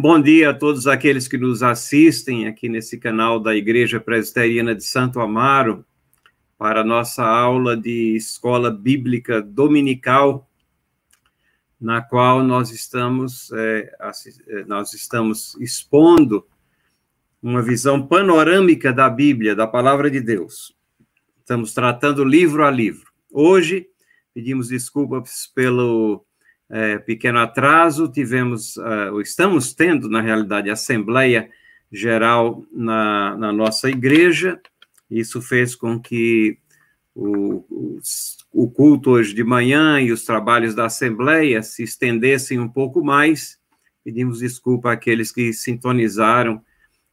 Bom dia a todos aqueles que nos assistem aqui nesse canal da Igreja Presbiteriana de Santo Amaro para nossa aula de escola bíblica dominical, na qual nós estamos, é, é, nós estamos expondo uma visão panorâmica da Bíblia, da palavra de Deus. Estamos tratando livro a livro. Hoje, pedimos desculpas pelo é, pequeno atraso, tivemos, uh, estamos tendo, na realidade, Assembleia Geral na, na nossa igreja, isso fez com que o, o, culto hoje de manhã e os trabalhos da Assembleia se estendessem um pouco mais. Pedimos desculpa àqueles que sintonizaram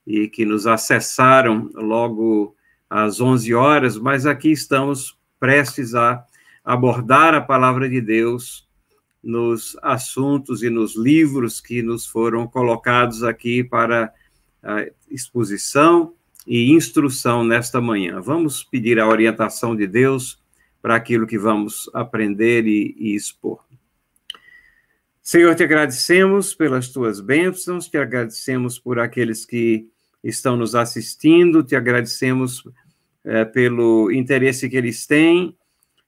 e que nos acessaram logo às 11 horas, mas aqui estamos prestes a abordar a palavra de Deus nos assuntos e nos livros que nos foram colocados aqui para a exposição e instrução nesta manhã. Vamos pedir a orientação de Deus para aquilo que vamos aprender e, e expor. Senhor, te agradecemos pelas tuas bênçãos, te agradecemos por aqueles que estão nos assistindo, te agradecemos é, pelo interesse que eles têm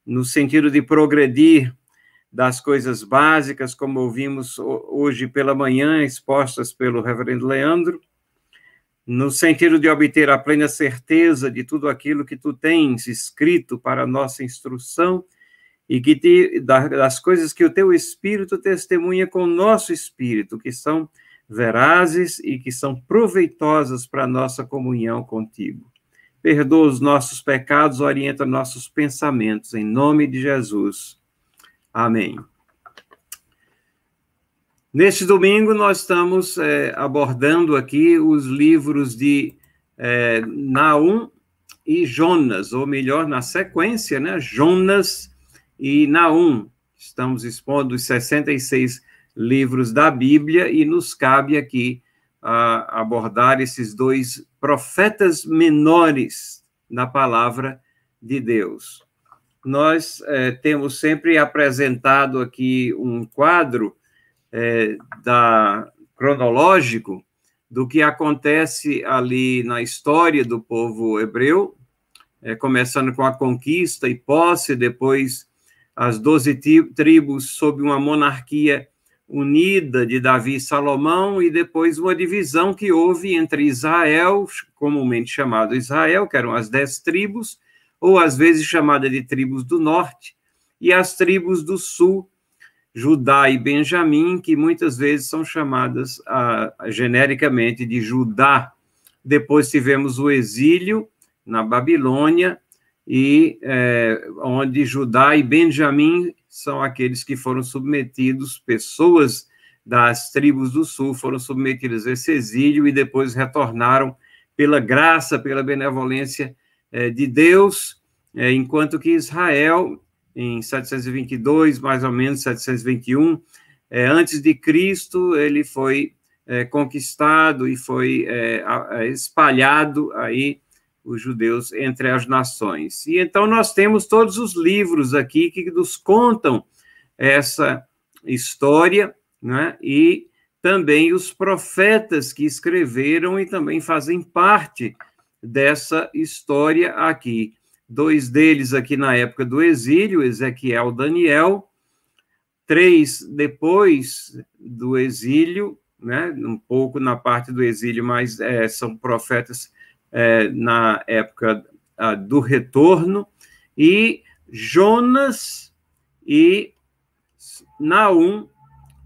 no sentido de progredir das coisas básicas, como ouvimos hoje pela manhã, expostas pelo reverendo Leandro, no sentido de obter a plena certeza de tudo aquilo que tu tens escrito para a nossa instrução e que te, das coisas que o teu espírito testemunha com o nosso espírito, que são verazes e que são proveitosas para a nossa comunhão contigo. Perdoa os nossos pecados, orienta nossos pensamentos, em nome de Jesus. Amém. Neste domingo, nós estamos é, abordando aqui os livros de é, Naum e Jonas, ou melhor, na sequência, né? Jonas e Naum. Estamos expondo os 66 livros da Bíblia e nos cabe aqui abordar esses dois profetas menores na palavra de Deus nós é, temos sempre apresentado aqui um quadro é, da, cronológico do que acontece ali na história do povo hebreu, é, começando com a conquista e posse, depois as doze tribos sob uma monarquia unida de Davi e Salomão, e depois uma divisão que houve entre Israel, comumente chamado Israel, que eram as dez tribos, ou às vezes chamada de tribos do norte, e as tribos do sul, Judá e Benjamim, que muitas vezes são chamadas genericamente de Judá. Depois tivemos o exílio na Babilônia, e é, onde Judá e Benjamim são aqueles que foram submetidos, pessoas das tribos do sul foram submetidas a esse exílio e depois retornaram pela graça, pela benevolência de Deus, é, enquanto que Israel, em 722, mais ou menos 721, é, antes de Cristo, ele foi é, conquistado e foi é, espalhado aí os judeus entre as nações. E então nós temos todos os livros aqui que nos contam essa história, né? E também os profetas que escreveram e também fazem parte dessa história aqui. Dois deles aqui na época do exílio, Ezequiel Daniel, três depois do exílio, né, um pouco na parte do exílio, mas é, são profetas é, na época a, do retorno, e Jonas e Naum,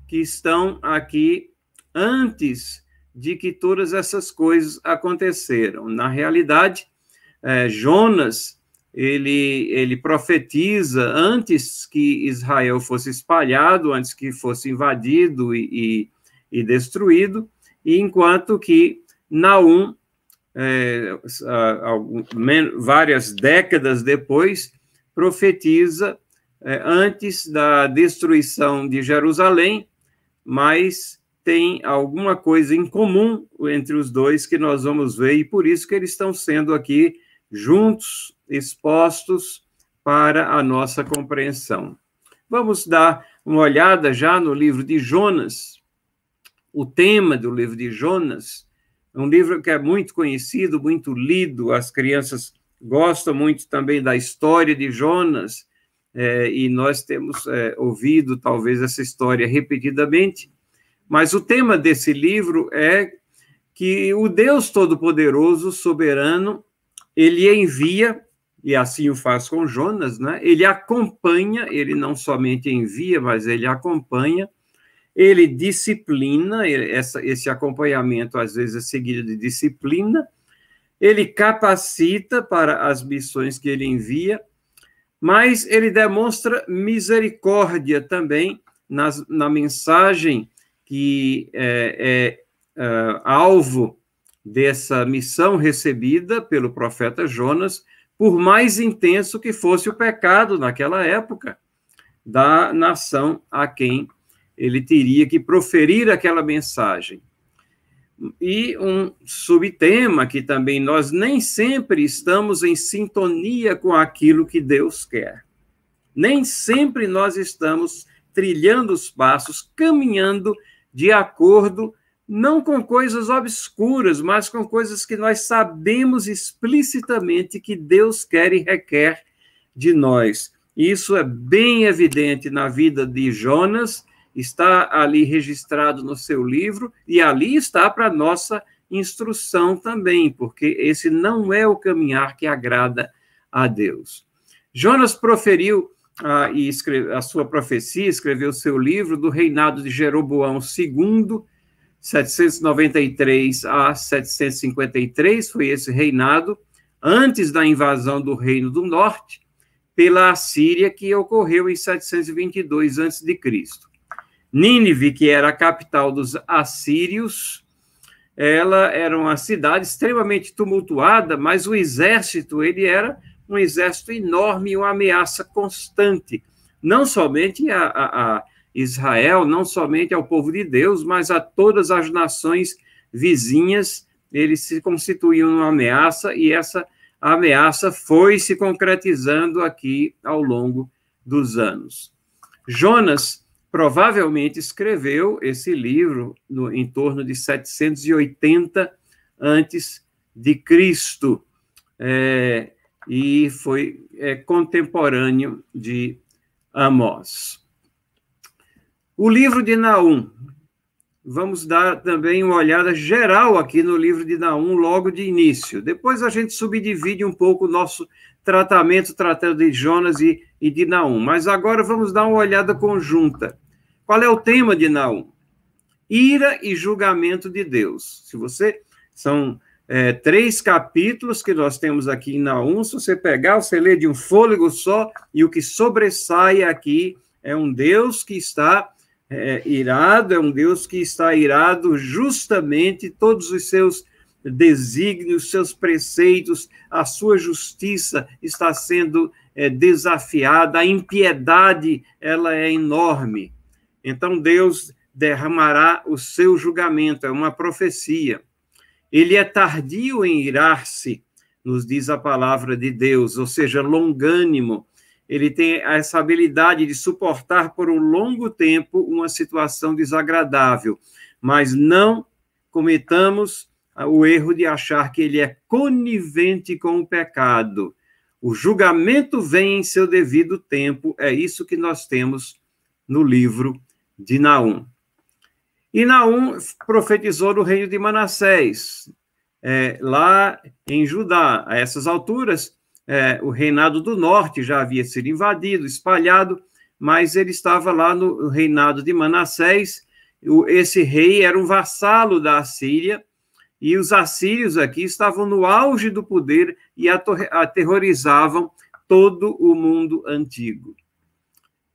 que estão aqui antes de que todas essas coisas aconteceram. Na realidade, é, Jonas ele, ele profetiza antes que Israel fosse espalhado, antes que fosse invadido e, e, e destruído, e enquanto que Naum, é, várias décadas depois, profetiza é, antes da destruição de Jerusalém, mas tem alguma coisa em comum entre os dois que nós vamos ver, e por isso que eles estão sendo aqui juntos, expostos para a nossa compreensão. Vamos dar uma olhada já no livro de Jonas, o tema do livro de Jonas. É um livro que é muito conhecido, muito lido, as crianças gostam muito também da história de Jonas, é, e nós temos é, ouvido talvez essa história repetidamente, mas o tema desse livro é que o Deus Todo-Poderoso, soberano, ele envia, e assim o faz com Jonas, né? ele acompanha, ele não somente envia, mas ele acompanha, ele disciplina, essa, esse acompanhamento às vezes é seguido de disciplina, ele capacita para as missões que ele envia, mas ele demonstra misericórdia também nas, na mensagem que é, é uh, alvo dessa missão recebida pelo profeta Jonas, por mais intenso que fosse o pecado naquela época da nação a quem ele teria que proferir aquela mensagem. E um subtema que também nós nem sempre estamos em sintonia com aquilo que Deus quer. Nem sempre nós estamos trilhando os passos, caminhando de acordo não com coisas obscuras, mas com coisas que nós sabemos explicitamente que Deus quer e requer de nós. Isso é bem evidente na vida de Jonas, está ali registrado no seu livro, e ali está para nossa instrução também, porque esse não é o caminhar que agrada a Deus. Jonas proferiu e escreve, a sua profecia, escreveu seu livro do reinado de Jeroboão II, 793 a 753 foi esse reinado, antes da invasão do Reino do Norte pela Assíria, que ocorreu em 722 a.C. Nínive, que era a capital dos assírios, ela era uma cidade extremamente tumultuada, mas o exército, ele era um exército enorme, uma ameaça constante, não somente a, a, a Israel, não somente ao povo de Deus, mas a todas as nações vizinhas, eles se constituíam uma ameaça, e essa ameaça foi se concretizando aqui ao longo dos anos. Jonas provavelmente escreveu esse livro no, em torno de 780 antes de Cristo, é, e foi é, contemporâneo de Amós. O livro de Naum. Vamos dar também uma olhada geral aqui no livro de Naum, logo de início. Depois a gente subdivide um pouco o nosso tratamento, tratando de Jonas e, e de Naum. Mas agora vamos dar uma olhada conjunta. Qual é o tema de Naum? Ira e julgamento de Deus. Se você. São é, três capítulos que nós temos aqui em Naum. Se você pegar, você lê de um fôlego só, e o que sobressai aqui é um Deus que está é, irado, é um Deus que está irado justamente todos os seus desígnios, seus preceitos, a sua justiça está sendo é, desafiada, a impiedade ela é enorme. Então Deus derramará o seu julgamento, é uma profecia. Ele é tardio em irar-se, nos diz a palavra de Deus, ou seja, longânimo, ele tem essa habilidade de suportar por um longo tempo uma situação desagradável, mas não cometamos o erro de achar que ele é conivente com o pecado. O julgamento vem em seu devido tempo, é isso que nós temos no livro de Naum. E Naum profetizou no reino de Manassés, é, lá em Judá. A essas alturas, é, o reinado do norte já havia sido invadido, espalhado, mas ele estava lá no reinado de Manassés. Esse rei era um vassalo da Assíria, e os assírios aqui estavam no auge do poder e aterrorizavam todo o mundo antigo.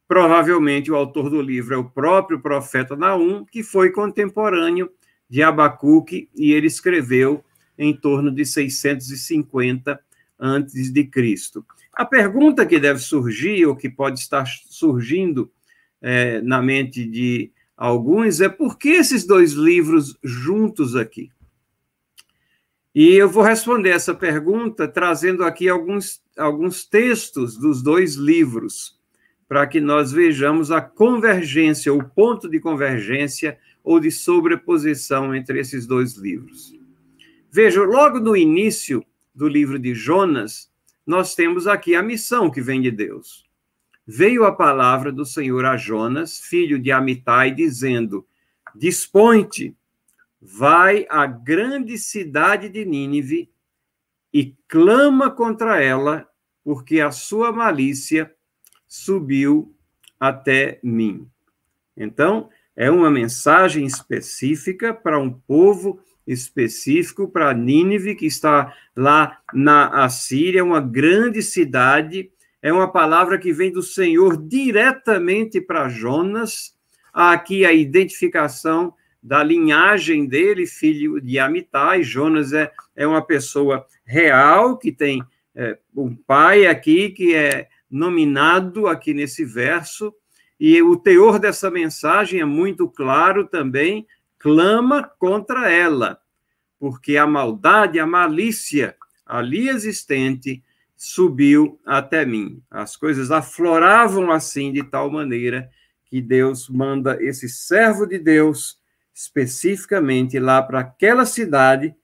Provavelmente o autor do livro é o próprio profeta Naum, que foi contemporâneo de Abacuque, e ele escreveu em torno de 650 antes de Cristo. A pergunta que deve surgir, ou que pode estar surgindo é, na mente de alguns, é por que esses dois livros juntos aqui? E eu vou responder essa pergunta trazendo aqui alguns, alguns textos dos dois livros, para que nós vejamos a convergência, o ponto de convergência, ou de sobreposição entre esses dois livros. Veja, logo no início do livro de Jonas, nós temos aqui a missão que vem de Deus. Veio a palavra do Senhor a Jonas, filho de Amitai, dizendo: Dispõe-te, vai à grande cidade de Nínive e clama contra ela, porque a sua malícia subiu até mim. Então, é uma mensagem específica para um povo específico, para Nínive, que está lá na Assíria, uma grande cidade. É uma palavra que vem do Senhor diretamente para Jonas. Há aqui a identificação da linhagem dele, filho de Amitai. Jonas é, é uma pessoa real, que tem é, um pai aqui, que é nominado aqui nesse verso, e o teor dessa mensagem é muito claro também, clama contra ela, porque a maldade, a malícia ali existente subiu até mim. As coisas afloravam assim de tal maneira que Deus manda esse servo de Deus especificamente lá para aquela cidade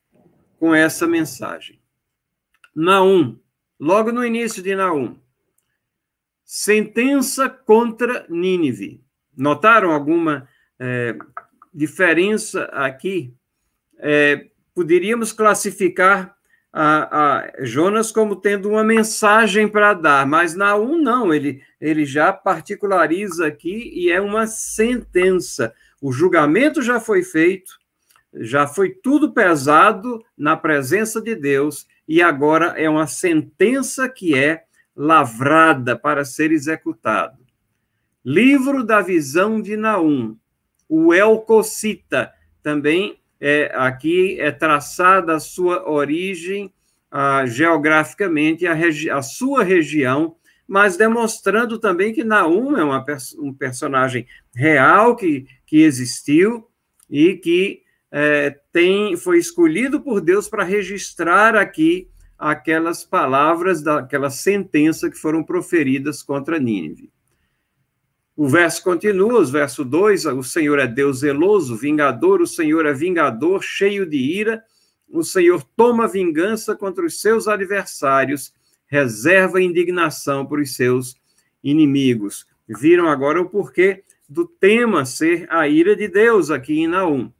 com essa mensagem. Naum, logo no início de Naum, Sentença contra Nínive. Notaram alguma é, diferença aqui? É, poderíamos classificar a, a, Jonas como tendo uma mensagem para dar, mas Naum não, ele, ele já particulariza aqui e é uma sentença. O julgamento já foi feito, já foi tudo pesado na presença de Deus, e agora é uma sentença que é lavrada para ser executado. Livro da visão de Naum, o Elcocita, também é, aqui é traçada a sua origem ah, geograficamente, a, a, sua região, mas demonstrando também que Naum é uma, um personagem real que, que existiu e que é, tem, foi escolhido por Deus para registrar aqui aquelas palavras daquela sentença que foram proferidas contra Nínive. O verso continua, o verso 2, o Senhor é Deus zeloso, vingador, o Senhor é vingador, cheio de ira, o Senhor toma vingança contra os seus adversários, reserva indignação por os seus inimigos. Viram agora o porquê do tema ser a ira de Deus aqui em Naum.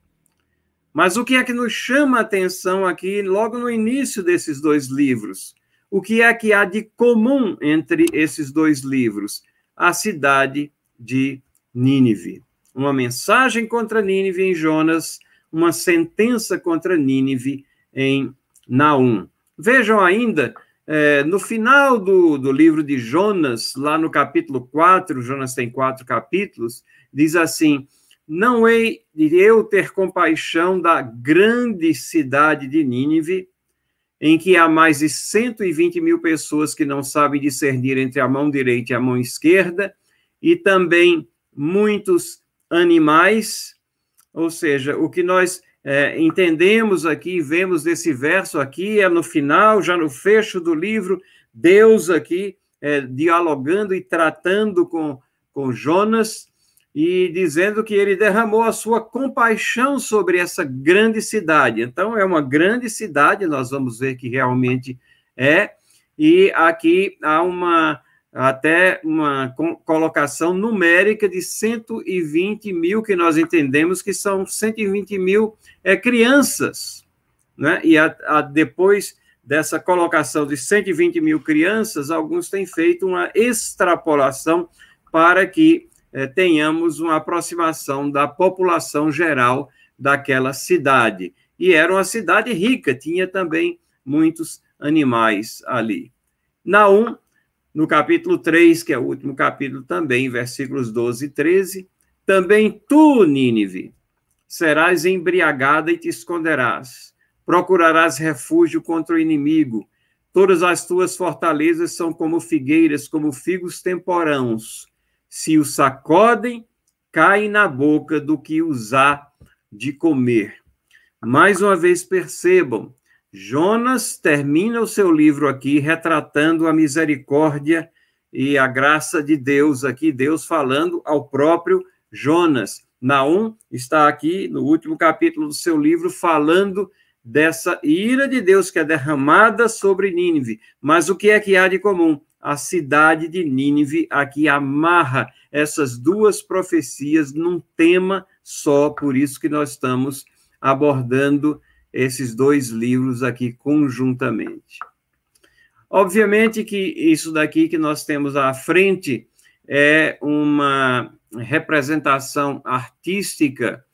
Mas o que é que nos chama a atenção aqui, logo no início desses dois livros? O que é que há de comum entre esses dois livros? A cidade de Nínive. Uma mensagem contra Nínive em Jonas, uma sentença contra Nínive em Naum. Vejam ainda, é, no final do, do livro de Jonas, lá no capítulo 4, Jonas tem quatro capítulos, diz assim: não hei de eu ter compaixão da grande cidade de Nínive, em que há mais de 120 mil pessoas que não sabem discernir entre a mão direita e a mão esquerda, e também muitos animais, ou seja, o que nós é, entendemos aqui, vemos desse verso aqui, é no final, já no fecho do livro, Deus aqui é, dialogando e tratando com, com Jonas, e dizendo que ele derramou a sua compaixão sobre essa grande cidade. Então, é uma grande cidade, nós vamos ver que realmente é, e aqui há uma até uma colocação numérica de 120 mil, que nós entendemos que são 120 mil é, crianças. Né? E a, a, depois dessa colocação de 120 mil crianças, alguns têm feito uma extrapolação para que é, tenhamos uma aproximação da população geral daquela cidade. E era uma cidade rica, tinha também muitos animais ali. Naum, no capítulo 3, que é o último capítulo também, versículos 12 e 13, também tu, Nínive, serás embriagada e te esconderás, procurarás refúgio contra o inimigo, todas as tuas fortalezas são como figueiras, como figos temporãos, se o sacodem, cai na boca do que usar de comer. Mais uma vez percebam, Jonas termina o seu livro aqui retratando a misericórdia e a graça de Deus aqui, Deus falando ao próprio Jonas. Naum está aqui no último capítulo do seu livro falando dessa ira de Deus que é derramada sobre Nínive. Mas o que é que há de comum? A cidade de Nínive aqui amarra essas duas profecias num tema só, por isso que nós estamos abordando esses dois livros aqui conjuntamente. Obviamente que isso daqui que nós temos à frente é uma representação artística,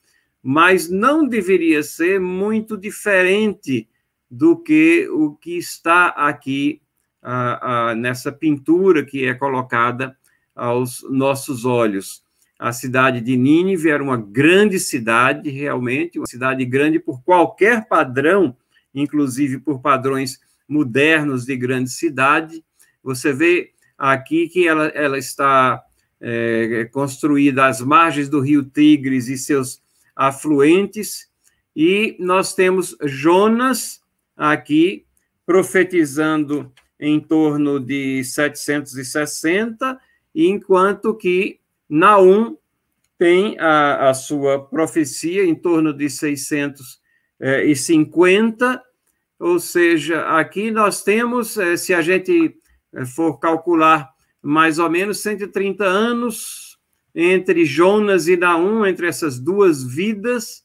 mas não deveria ser muito diferente do que o que está aqui ah, ah, nessa pintura que é colocada aos nossos olhos. A cidade de Nínive era uma grande cidade, realmente, uma cidade grande por qualquer padrão, inclusive por padrões modernos de grande cidade. Você vê aqui que ela, ela está é, construída às margens do rio Tigres e seus afluentes, e nós temos Jonas aqui profetizando em torno de 760, enquanto que Naum tem a, a sua profecia em torno de 650, ou seja, aqui nós temos, é, se a gente é, for calcular mais ou menos 130 anos entre Jonas e Naum, entre essas duas vidas,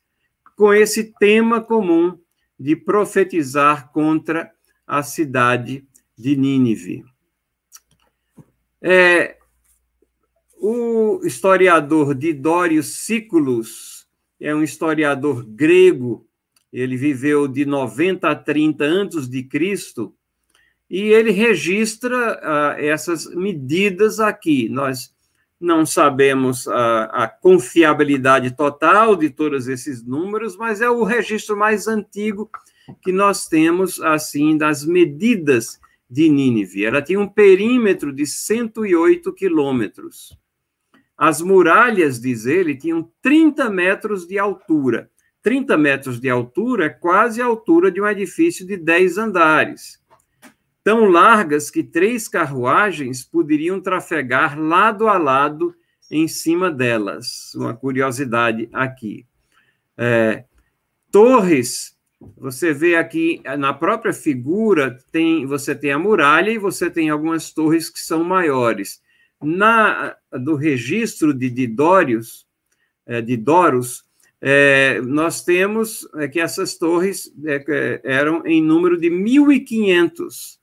com esse tema comum de profetizar contra a cidade de Nínive. É, o historiador Didório Sículos é um historiador grego, ele viveu de 90 a 30 antes de Cristo, e ele registra uh, essas medidas aqui. Nós não sabemos a, a, confiabilidade total de todos esses números, mas é o registro mais antigo que nós temos, assim, das medidas de Nínive. Ela tinha um perímetro de 108 quilômetros. As muralhas, diz ele, tinham 30 metros de altura. 30 metros de altura é quase a altura de um edifício de 10 andares tão largas que três carruagens poderiam trafegar lado a lado em cima delas. Uma curiosidade aqui. É, torres, você vê aqui na própria figura, tem, você tem a muralha e você tem algumas torres que são maiores. Na do registro de Didórios, é, de Doros, é, nós temos é, que essas torres é, é eram em número de 1.500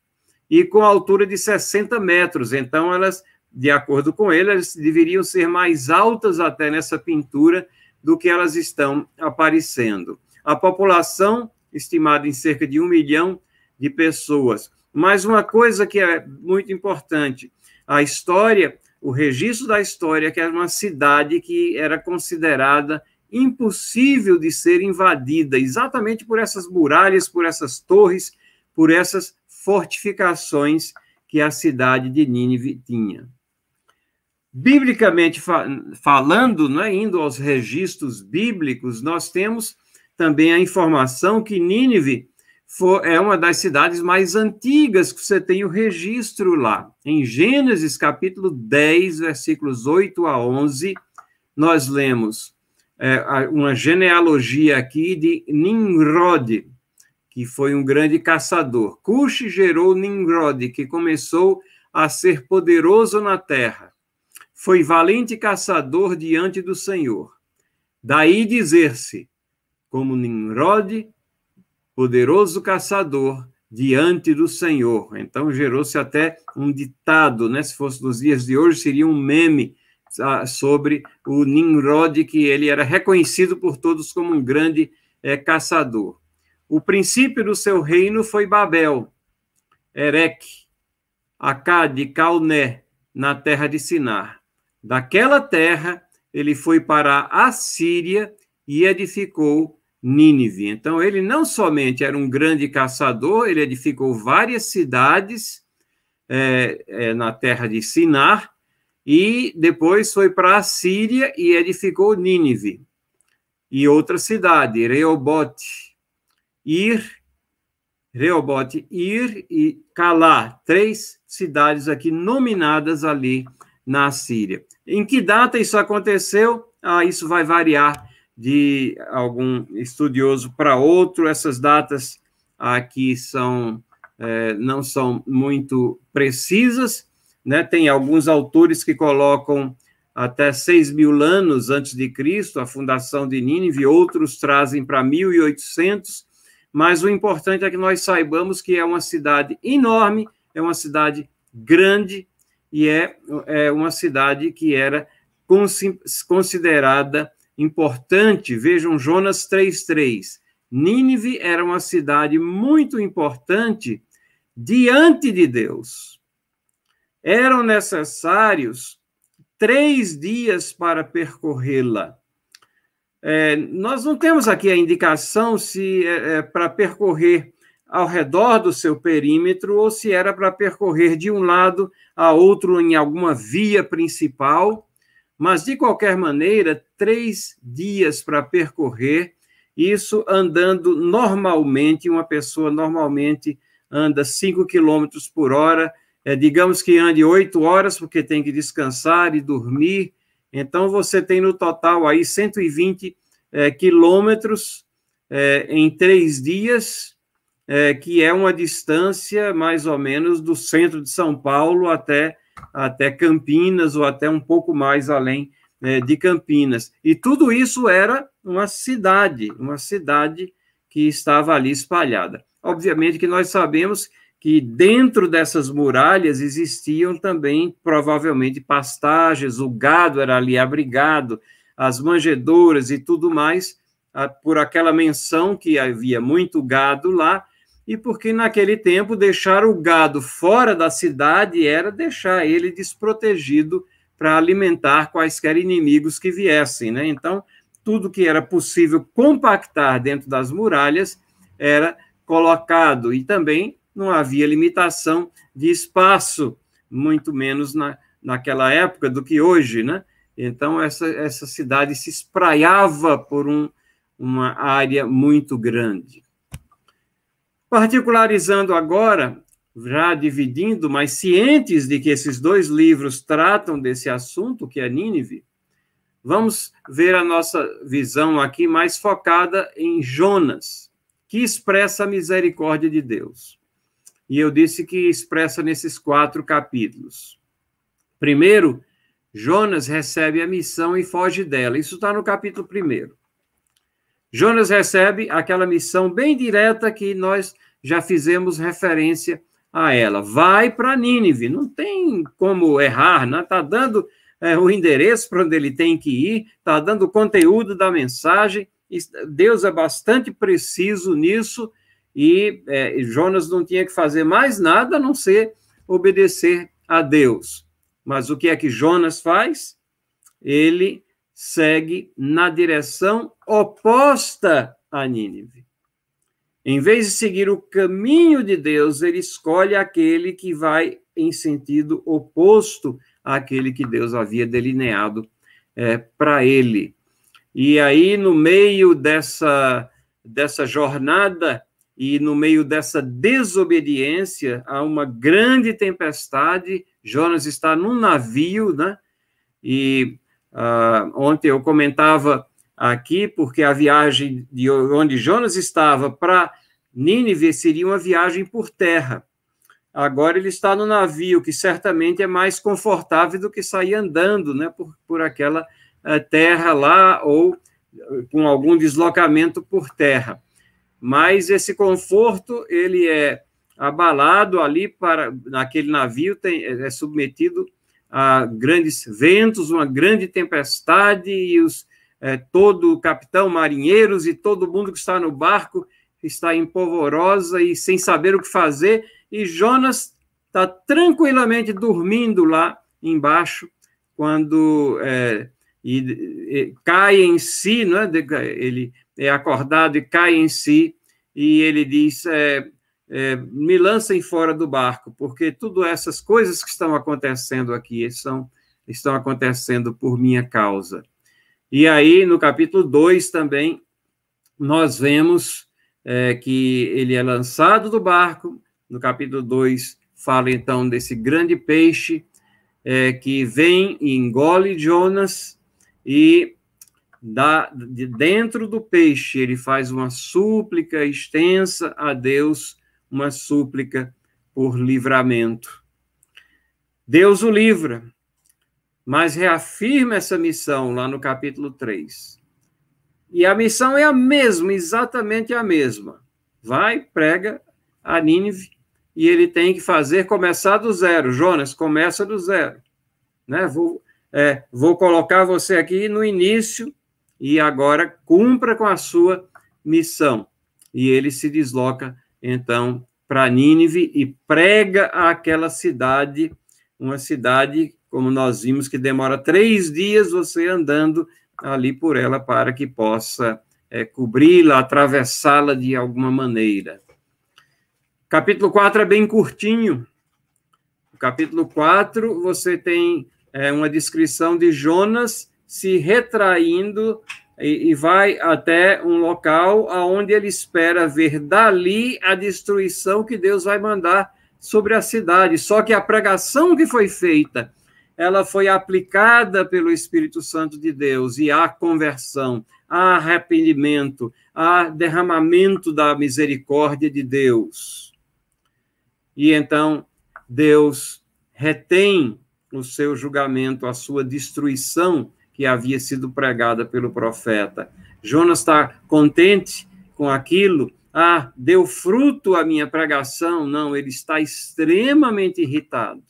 e com altura de 60 metros. Então, elas, de acordo com ele, elas deveriam ser mais altas até nessa pintura do que elas estão aparecendo. A população, estimada em cerca de um milhão de pessoas. Mas uma coisa que é muito importante: a história, o registro da história, que era uma cidade que era considerada impossível de ser invadida, exatamente por essas muralhas, por essas torres, por essas fortificações que a cidade de Nínive tinha. Biblicamente falando, né, indo aos registros bíblicos, nós temos também a informação que Nínive é uma das cidades mais antigas que você tem o registro lá. Em Gênesis capítulo 10, versículos 8 a 11, nós lemos é, uma genealogia aqui de Nimrod, que foi um grande caçador. Cush gerou Nimrod, que começou a ser poderoso na terra. Foi valente caçador diante do Senhor. Daí dizer-se, como Nimrod, poderoso caçador diante do Senhor. Então gerou-se até um ditado, né? Se fosse nos dias de hoje, seria um meme ah, sobre o Nimrod, que ele era reconhecido por todos como um grande é, caçador. O princípio do seu reino foi Babel, Erech, Acade, Calné, na terra de Sinar. Daquela terra, ele foi para a Síria e edificou Nínive. Então, ele não somente era um grande caçador, ele edificou várias cidades é, é, na terra de Sinar, e depois foi para a Síria e edificou Nínive. E outra cidade, Reobote, Ir, Reobote, Ir e Calá, três cidades aqui nominadas ali na Síria. Em que data isso aconteceu? Ah, isso vai variar de algum estudioso para outro. Essas datas aqui são é, não são muito precisas, né? Tem alguns autores que colocam até 6 mil anos antes de Cristo, a fundação de Nínive, outros trazem para 1800, mas o importante é que nós saibamos que é uma cidade enorme, é uma cidade grande e é, é uma cidade que era considerada importante. Vejam Jonas 3,3. Nínive era uma cidade muito importante diante de Deus. Eram necessários três dias para percorrê-la. É, nós não temos aqui a indicação se é, é para percorrer ao redor do seu perímetro ou se era para percorrer de um lado a outro em alguma via principal, mas de qualquer maneira, três dias para percorrer, isso andando normalmente, uma pessoa normalmente anda 5 quilômetros por hora, é, digamos que ande oito horas, porque tem que descansar e dormir. Então, você tem no total aí 120 é, quilômetros é, em três dias, é, que é uma distância mais ou menos do centro de São Paulo até, até Campinas, ou até um pouco mais além é, de Campinas. E tudo isso era uma cidade, uma cidade que estava ali espalhada. Obviamente que nós sabemos que dentro dessas muralhas existiam também, provavelmente, pastagens, o gado era ali abrigado, as manjedouras e tudo mais, por aquela menção que havia muito gado lá, e porque naquele tempo deixar o gado fora da cidade era deixar ele desprotegido para alimentar quaisquer inimigos que viessem, né? Então, tudo que era possível compactar dentro das muralhas era colocado e também não havia limitação de espaço, muito menos na, naquela época do que hoje, né? Então, essa, essa cidade se espraiava por um, uma área muito grande. Particularizando agora, já dividindo, mas cientes de que esses dois livros tratam desse assunto, que é Nínive, vamos ver a nossa visão aqui mais focada em Jonas, que expressa a misericórdia de Deus e eu disse que expressa nesses quatro capítulos. Primeiro, Jonas recebe a missão e foge dela. Isso está no capítulo primeiro. Jonas recebe aquela missão bem direta que nós já fizemos referência a ela. Vai para Nínive, não tem como errar, né? Está dando é, o endereço para onde ele tem que ir, está dando o conteúdo da mensagem. Deus é bastante preciso nisso e é, Jonas não tinha que fazer mais nada a não ser obedecer a Deus. Mas o que é que Jonas faz? Ele segue na direção oposta a Nínive. Em vez de seguir o caminho de Deus, ele escolhe aquele que vai em sentido oposto àquele que Deus havia delineado é, para ele. E aí, no meio dessa, dessa jornada, e no meio dessa desobediência há uma grande tempestade. Jonas está num navio, né? E uh, ontem eu comentava aqui, porque a viagem de onde Jonas estava para Nínive seria uma viagem por terra. Agora ele está no navio, que certamente é mais confortável do que sair andando, né? Por, por aquela uh, terra lá ou com algum deslocamento por terra mas esse conforto ele é abalado ali para naquele navio tem, é submetido a grandes ventos, uma grande tempestade e os é, todo o capitão, marinheiros e todo mundo que está no barco está em polvorosa e sem saber o que fazer e Jonas está tranquilamente dormindo lá embaixo quando é, e, e, cai em si, é? ele é acordado e cai em si, e ele diz: é, é, me lancem fora do barco, porque tudo essas coisas que estão acontecendo aqui são, estão acontecendo por minha causa. E aí, no capítulo 2 também, nós vemos é, que ele é lançado do barco. No capítulo 2, fala então desse grande peixe é, que vem e engole Jonas, e da, de dentro do peixe, ele faz uma súplica extensa a Deus, uma súplica por livramento. Deus o livra, mas reafirma essa missão lá no capítulo 3. E a missão é a mesma, exatamente a mesma. Vai, prega a Nínive, e ele tem que fazer começar do zero. Jonas, começa do zero. Né? Vou, é, vou colocar você aqui no início e agora cumpra com a sua missão. E ele se desloca, então, para Nínive e prega àquela cidade, uma cidade, como nós vimos, que demora três dias você andando ali por ela para que possa é, cobri-la, atravessá-la de alguma maneira. Capítulo 4 é bem curtinho. Capítulo 4, você tem é, uma descrição de Jonas se retraindo e, e vai até um local aonde ele espera ver dali a destruição que Deus vai mandar sobre a cidade. Só que a pregação que foi feita, ela foi aplicada pelo Espírito Santo de Deus e há conversão, há arrependimento, há derramamento da misericórdia de Deus. E então Deus retém o seu julgamento, a sua destruição que havia sido pregada pelo profeta. Jonas está contente com aquilo. Ah, deu fruto a minha pregação? Não, ele está extremamente irritado.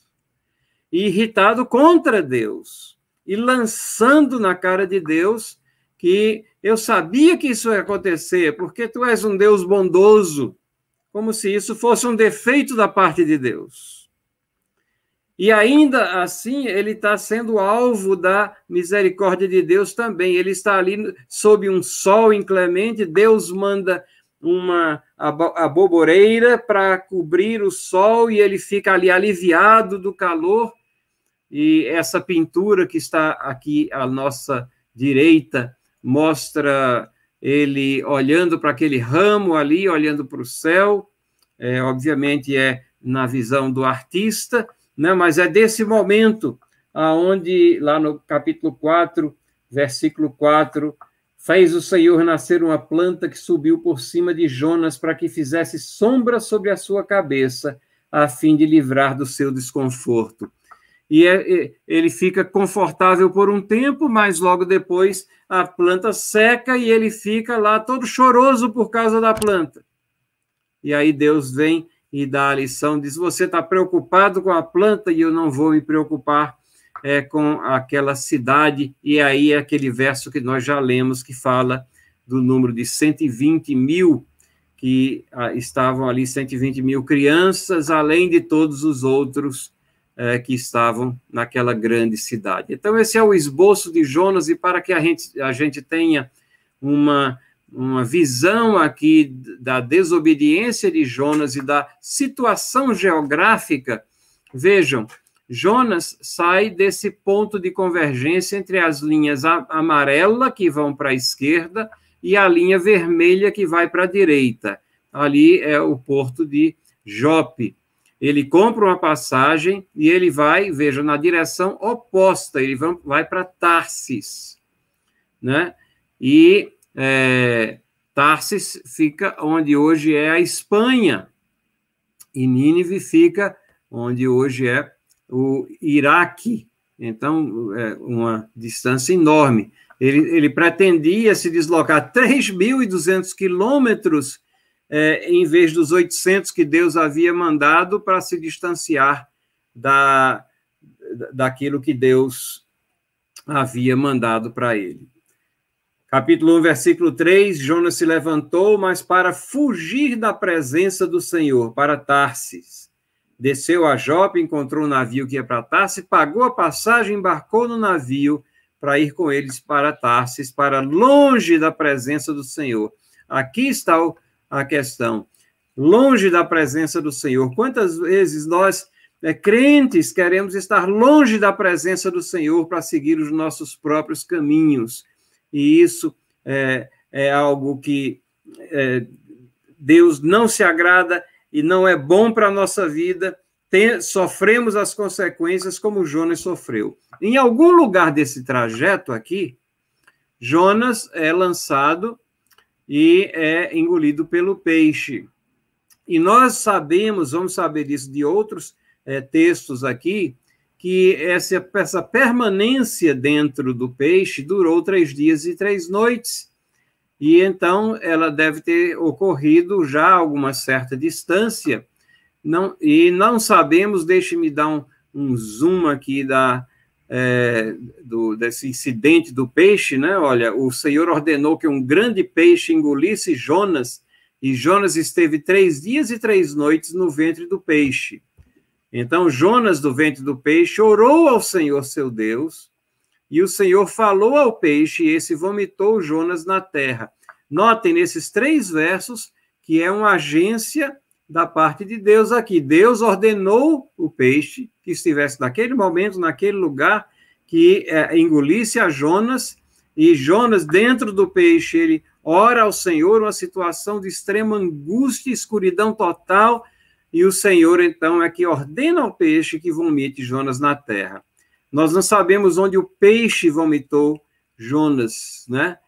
E irritado contra Deus. E lançando na cara de Deus que eu sabia que isso ia acontecer, porque tu és um Deus bondoso, como se isso fosse um defeito da parte de Deus. E ainda assim, ele está sendo alvo da misericórdia de Deus também. Ele está ali sob um sol inclemente, Deus manda uma aboboreira para cobrir o sol e ele fica ali aliviado do calor. E essa pintura que está aqui à nossa direita mostra ele olhando para aquele ramo ali, olhando para o céu. É, obviamente é na visão do artista né? mas é desse momento aonde lá no capítulo 4, versículo 4, fez o Senhor nascer uma planta que subiu por cima de Jonas para que fizesse sombra sobre a sua cabeça, a fim de livrar do seu desconforto. E é, ele fica confortável por um tempo, mas logo depois a planta seca e ele fica lá todo choroso por causa da planta. E aí Deus vem e dá a lição, diz: Você está preocupado com a planta e eu não vou me preocupar é, com aquela cidade. E aí é aquele verso que nós já lemos que fala do número de 120 mil que ah, estavam ali, 120 mil crianças, além de todos os outros é, que estavam naquela grande cidade. Então, esse é o esboço de Jonas, e para que a gente, a gente tenha uma uma visão aqui da desobediência de Jonas e da situação geográfica, vejam, Jonas sai desse ponto de convergência entre as linhas amarela, que vão para a esquerda, e a linha vermelha, que vai para a direita. Ali é o porto de Jope. Ele compra uma passagem e ele vai, veja, na direção oposta, ele vai para Tarsis. Né? E é, Tarsis fica onde hoje é a Espanha, e Nínive fica onde hoje é o Iraque. Então, é uma distância enorme. Ele, ele pretendia se deslocar 3.200 quilômetros é, em vez dos 800 que Deus havia mandado para se distanciar da, daquilo que Deus havia mandado para ele. Capítulo 1, versículo 3: Jonas se levantou, mas para fugir da presença do Senhor, para Tarsis. Desceu a Jope, encontrou um navio que ia para Tarsis, pagou a passagem, embarcou no navio para ir com eles para Tarsis, para longe da presença do Senhor. Aqui está a questão. Longe da presença do Senhor. Quantas vezes nós, é, crentes, queremos estar longe da presença do Senhor para seguir os nossos próprios caminhos? E isso é, é algo que é, Deus não se agrada e não é bom para a nossa vida. Tem, sofremos as consequências como Jonas sofreu. Em algum lugar desse trajeto aqui, Jonas é lançado e é engolido pelo peixe. E nós sabemos, vamos saber isso de outros é, textos aqui, que essa, essa permanência dentro do peixe durou três dias e três noites. E então ela deve ter ocorrido já a alguma certa distância. Não, e não sabemos, deixe-me dar um, um zoom aqui da, é, do, desse incidente do peixe, né? Olha, o Senhor ordenou que um grande peixe engolisse Jonas, e Jonas esteve três dias e três noites no ventre do peixe. Então, Jonas, do ventre do peixe, orou ao Senhor seu Deus, e o Senhor falou ao peixe, e esse vomitou Jonas na terra. Notem nesses três versos que é uma agência da parte de Deus aqui. Deus ordenou o peixe que estivesse naquele momento, naquele lugar, que é, engolisse a Jonas, e Jonas, dentro do peixe, ele ora ao Senhor, uma situação de extrema angústia, escuridão total, e o Senhor, então, é que ordena ao peixe que vomite Jonas na terra. Nós não sabemos onde o peixe vomitou Jonas, né?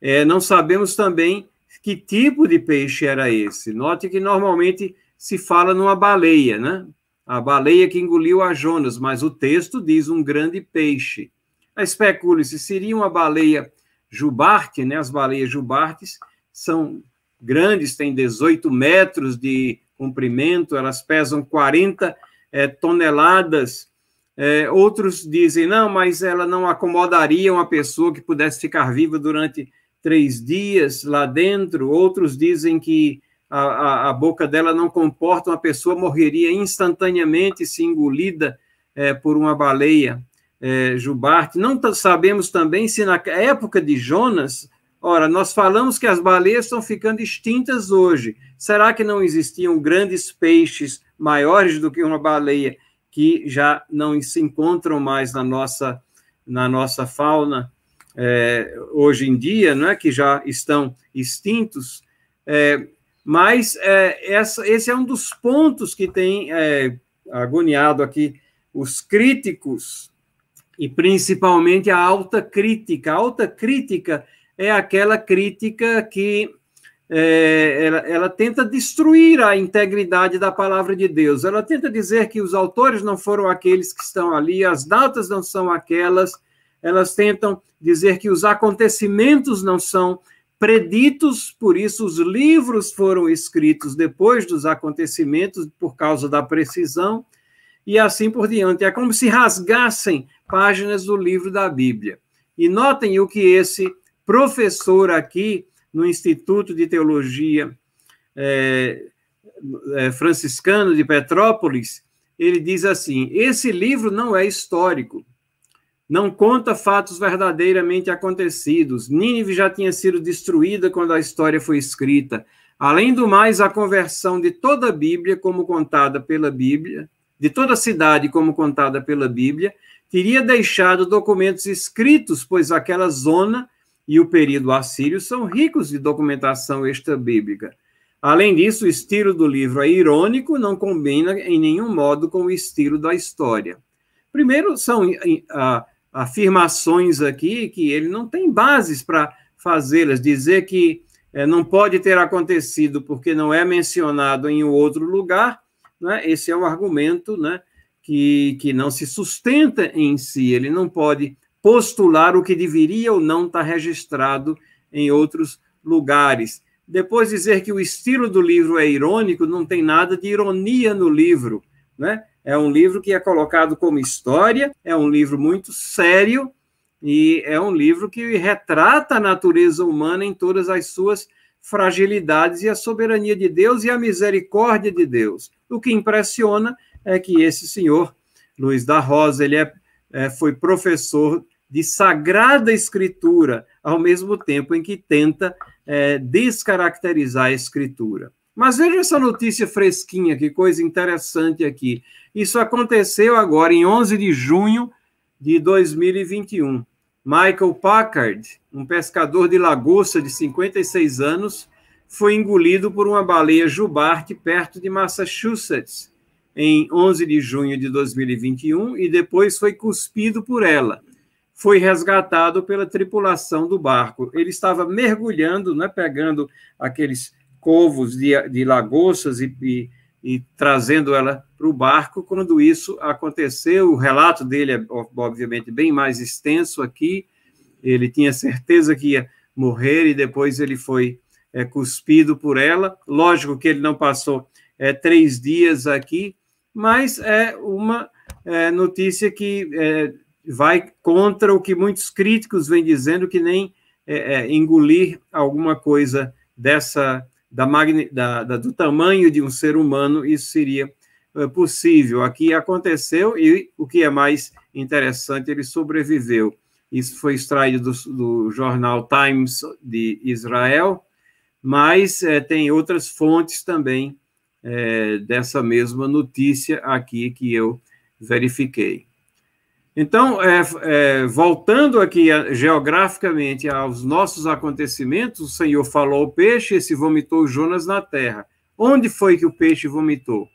É, não sabemos também que tipo de peixe era esse. Note que normalmente se fala numa baleia, né? A baleia que engoliu a Jonas, mas o texto diz um grande peixe. Especule-se, seria uma baleia jubarte, né? As baleias jubartes são grandes, têm 18 metros de comprimento, elas pesam 40 é, toneladas. É, outros dizem, não, mas ela não acomodaria uma pessoa que pudesse ficar viva durante três dias lá dentro. Outros dizem que a, a, a boca dela não comporta uma pessoa, morreria instantaneamente se engolida é, por uma baleia é, jubarte. Não sabemos também se na época de Jonas Ora, nós falamos que as baleias estão ficando extintas hoje. Será que não existiam grandes peixes maiores do que uma baleia que já não se encontram mais na nossa, na nossa fauna é, hoje em dia, né, que já estão extintos? É, mas é, essa, esse é um dos pontos que tem é, agoniado aqui os críticos, e principalmente a alta crítica. A alta crítica é aquela crítica que é, ela, ela, tenta destruir a integridade da palavra de Deus. Ela tenta dizer que os autores não foram aqueles que estão ali, as datas não são aquelas. Elas tentam dizer que os acontecimentos não são preditos, por isso os livros foram escritos depois dos acontecimentos, por causa da precisão, e assim por diante. É como se rasgassem páginas do livro da Bíblia. E notem o que esse professor aqui no Instituto de Teologia é, é, Franciscano de Petrópolis, ele diz assim: esse livro não é histórico, não conta fatos verdadeiramente acontecidos. Nínive já tinha sido destruída quando a história foi escrita. Além do mais, a conversão de toda a Bíblia, como contada pela Bíblia, de toda a cidade, como contada pela Bíblia, teria deixado documentos escritos, pois aquela zona e o período assírio são ricos de documentação extra-bíblica. Além disso, o estilo do livro é irônico, não combina em nenhum modo com o estilo da história. Primeiro, são ah, afirmações aqui que ele não tem bases para fazê-las, dizer que é, não pode ter acontecido porque não é mencionado em outro lugar, né? esse é um argumento né, que, que não se sustenta em si, ele não pode postular o que deveria ou não estar registrado em outros lugares. Depois dizer que o estilo do livro é irônico, não tem nada de ironia no livro, né? É um livro que é colocado como história, é um livro muito sério e é um livro que retrata a natureza humana em todas as suas fragilidades e a soberania de Deus e a misericórdia de Deus. O que impressiona é que esse senhor, Luiz da Rosa, ele é, é foi professor de sagrada escritura, ao mesmo tempo em que tenta é, descaracterizar a escritura. Mas veja essa notícia fresquinha, que coisa interessante aqui. Isso aconteceu agora, em 11 de junho de 2021. Michael Packard, um pescador de lagosta de 56 anos, foi engolido por uma baleia jubarte perto de Massachusetts em 11 de junho de 2021 e depois foi cuspido por ela. Foi resgatado pela tripulação do barco. Ele estava mergulhando, né, pegando aqueles covos de, de lagoças e, e, e trazendo ela para o barco. Quando isso aconteceu, o relato dele é, obviamente, bem mais extenso aqui. Ele tinha certeza que ia morrer e depois ele foi é, cuspido por ela. Lógico que ele não passou é, três dias aqui, mas é uma é, notícia que é, vai contra o que muitos críticos vêm dizendo, que nem é, é, engolir alguma coisa dessa da, da, da, do tamanho de um ser humano, isso seria é, possível. Aqui aconteceu e o que é mais interessante, ele sobreviveu. Isso foi extraído do, do jornal Times de Israel, mas é, tem outras fontes também é, dessa mesma notícia aqui que eu verifiquei. Então, é, é, voltando aqui a, geograficamente aos nossos acontecimentos, o Senhor falou ao peixe, esse vomitou Jonas na terra. Onde foi que o peixe vomitou?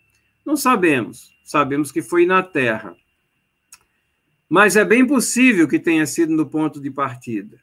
Não sabemos. Sabemos que foi na terra. Mas é bem possível que tenha sido no ponto de partida.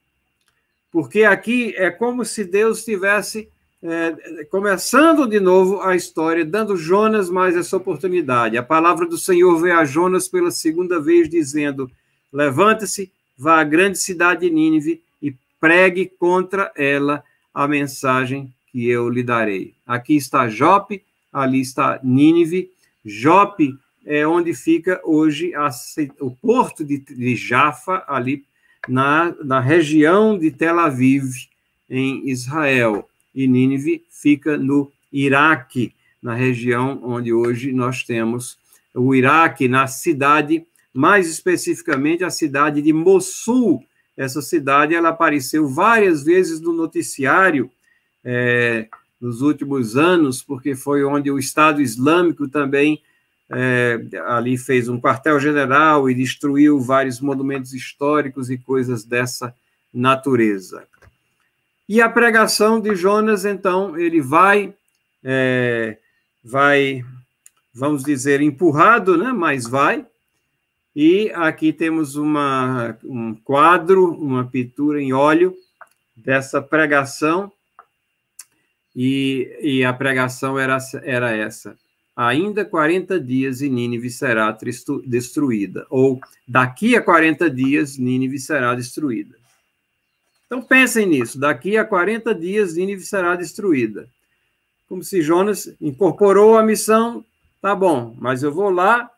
Porque aqui é como se Deus tivesse é, começando de novo a história, dando Jonas mais essa oportunidade. A palavra do Senhor veio a Jonas pela segunda vez, dizendo: Levanta-se, vá à grande cidade de Nínive e pregue contra ela a mensagem que eu lhe darei. Aqui está Jope, ali está Nínive. Jope é onde fica hoje a, o porto de, de Jaffa, ali na, na região de Tel Aviv, em Israel e Nínive fica no Iraque, na região onde hoje nós temos o Iraque, na cidade, mais especificamente a cidade de Mossul. Essa cidade ela apareceu várias vezes no noticiário é, nos últimos anos, porque foi onde o Estado Islâmico também é, ali fez um quartel-general e destruiu vários monumentos históricos e coisas dessa natureza. E a pregação de Jonas, então, ele vai, é, vai, vamos dizer, empurrado, né? Mas vai. E aqui temos uma, um quadro, uma pintura em óleo dessa pregação. E, e a pregação era, era essa: ainda 40 dias e Nínive será destruída, ou daqui a 40 dias Nínive será destruída. Então pensem nisso, daqui a 40 dias Nínive será destruída. Como se Jonas incorporou a missão, tá bom, mas eu vou lá,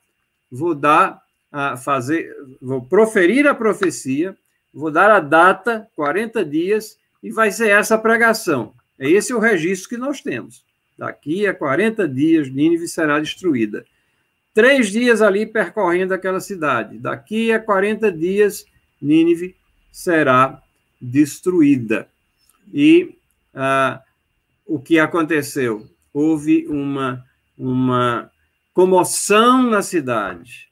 vou dar a fazer, vou proferir a profecia, vou dar a data, 40 dias, e vai ser essa a pregação. É esse o registro que nós temos. Daqui a 40 dias, Nínive será destruída. Três dias ali percorrendo aquela cidade. Daqui a 40 dias, Nínive será destruída. E ah, o que aconteceu? Houve uma, uma comoção na cidade,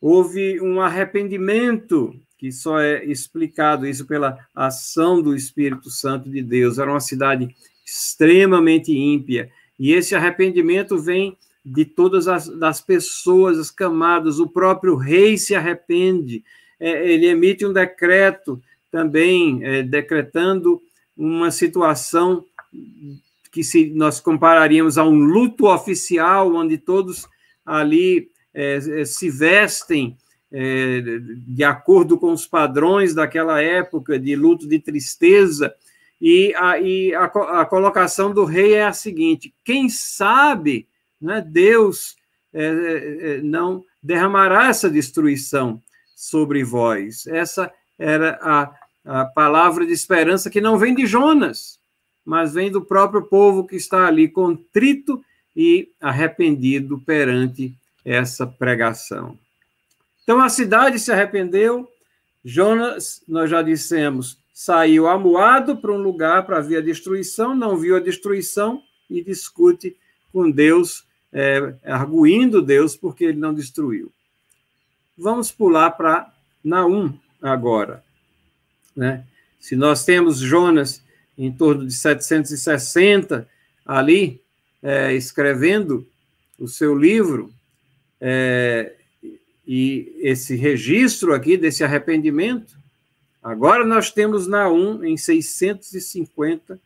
houve um arrependimento, que só é explicado isso pela ação do Espírito Santo de Deus. Era uma cidade extremamente ímpia, e esse arrependimento vem de todas as das pessoas, as camadas, o próprio rei se arrepende, é, ele emite um decreto também é, decretando uma situação que se nós compararíamos a um luto oficial, onde todos ali é, é se vestem é, de acordo com os padrões daquela época, de luto de tristeza, e a, e a, a colocação do rei é a seguinte: quem sabe né, Deus é, é, não derramará essa destruição sobre vós. Essa era a, a palavra de esperança que não vem de Jonas, mas vem do próprio povo que está ali contrito e arrependido perante essa pregação. Então a cidade se arrependeu, Jonas, nós já dissemos, saiu amuado para um lugar para ver a destruição, não viu a destruição e discute com Deus, é, arguindo Deus porque ele não destruiu. Vamos pular para Naum agora. Né? Se nós temos Jonas em torno de 760 ali, é, escrevendo o seu livro, é, e esse registro aqui desse arrependimento, agora nós temos Naum em 650,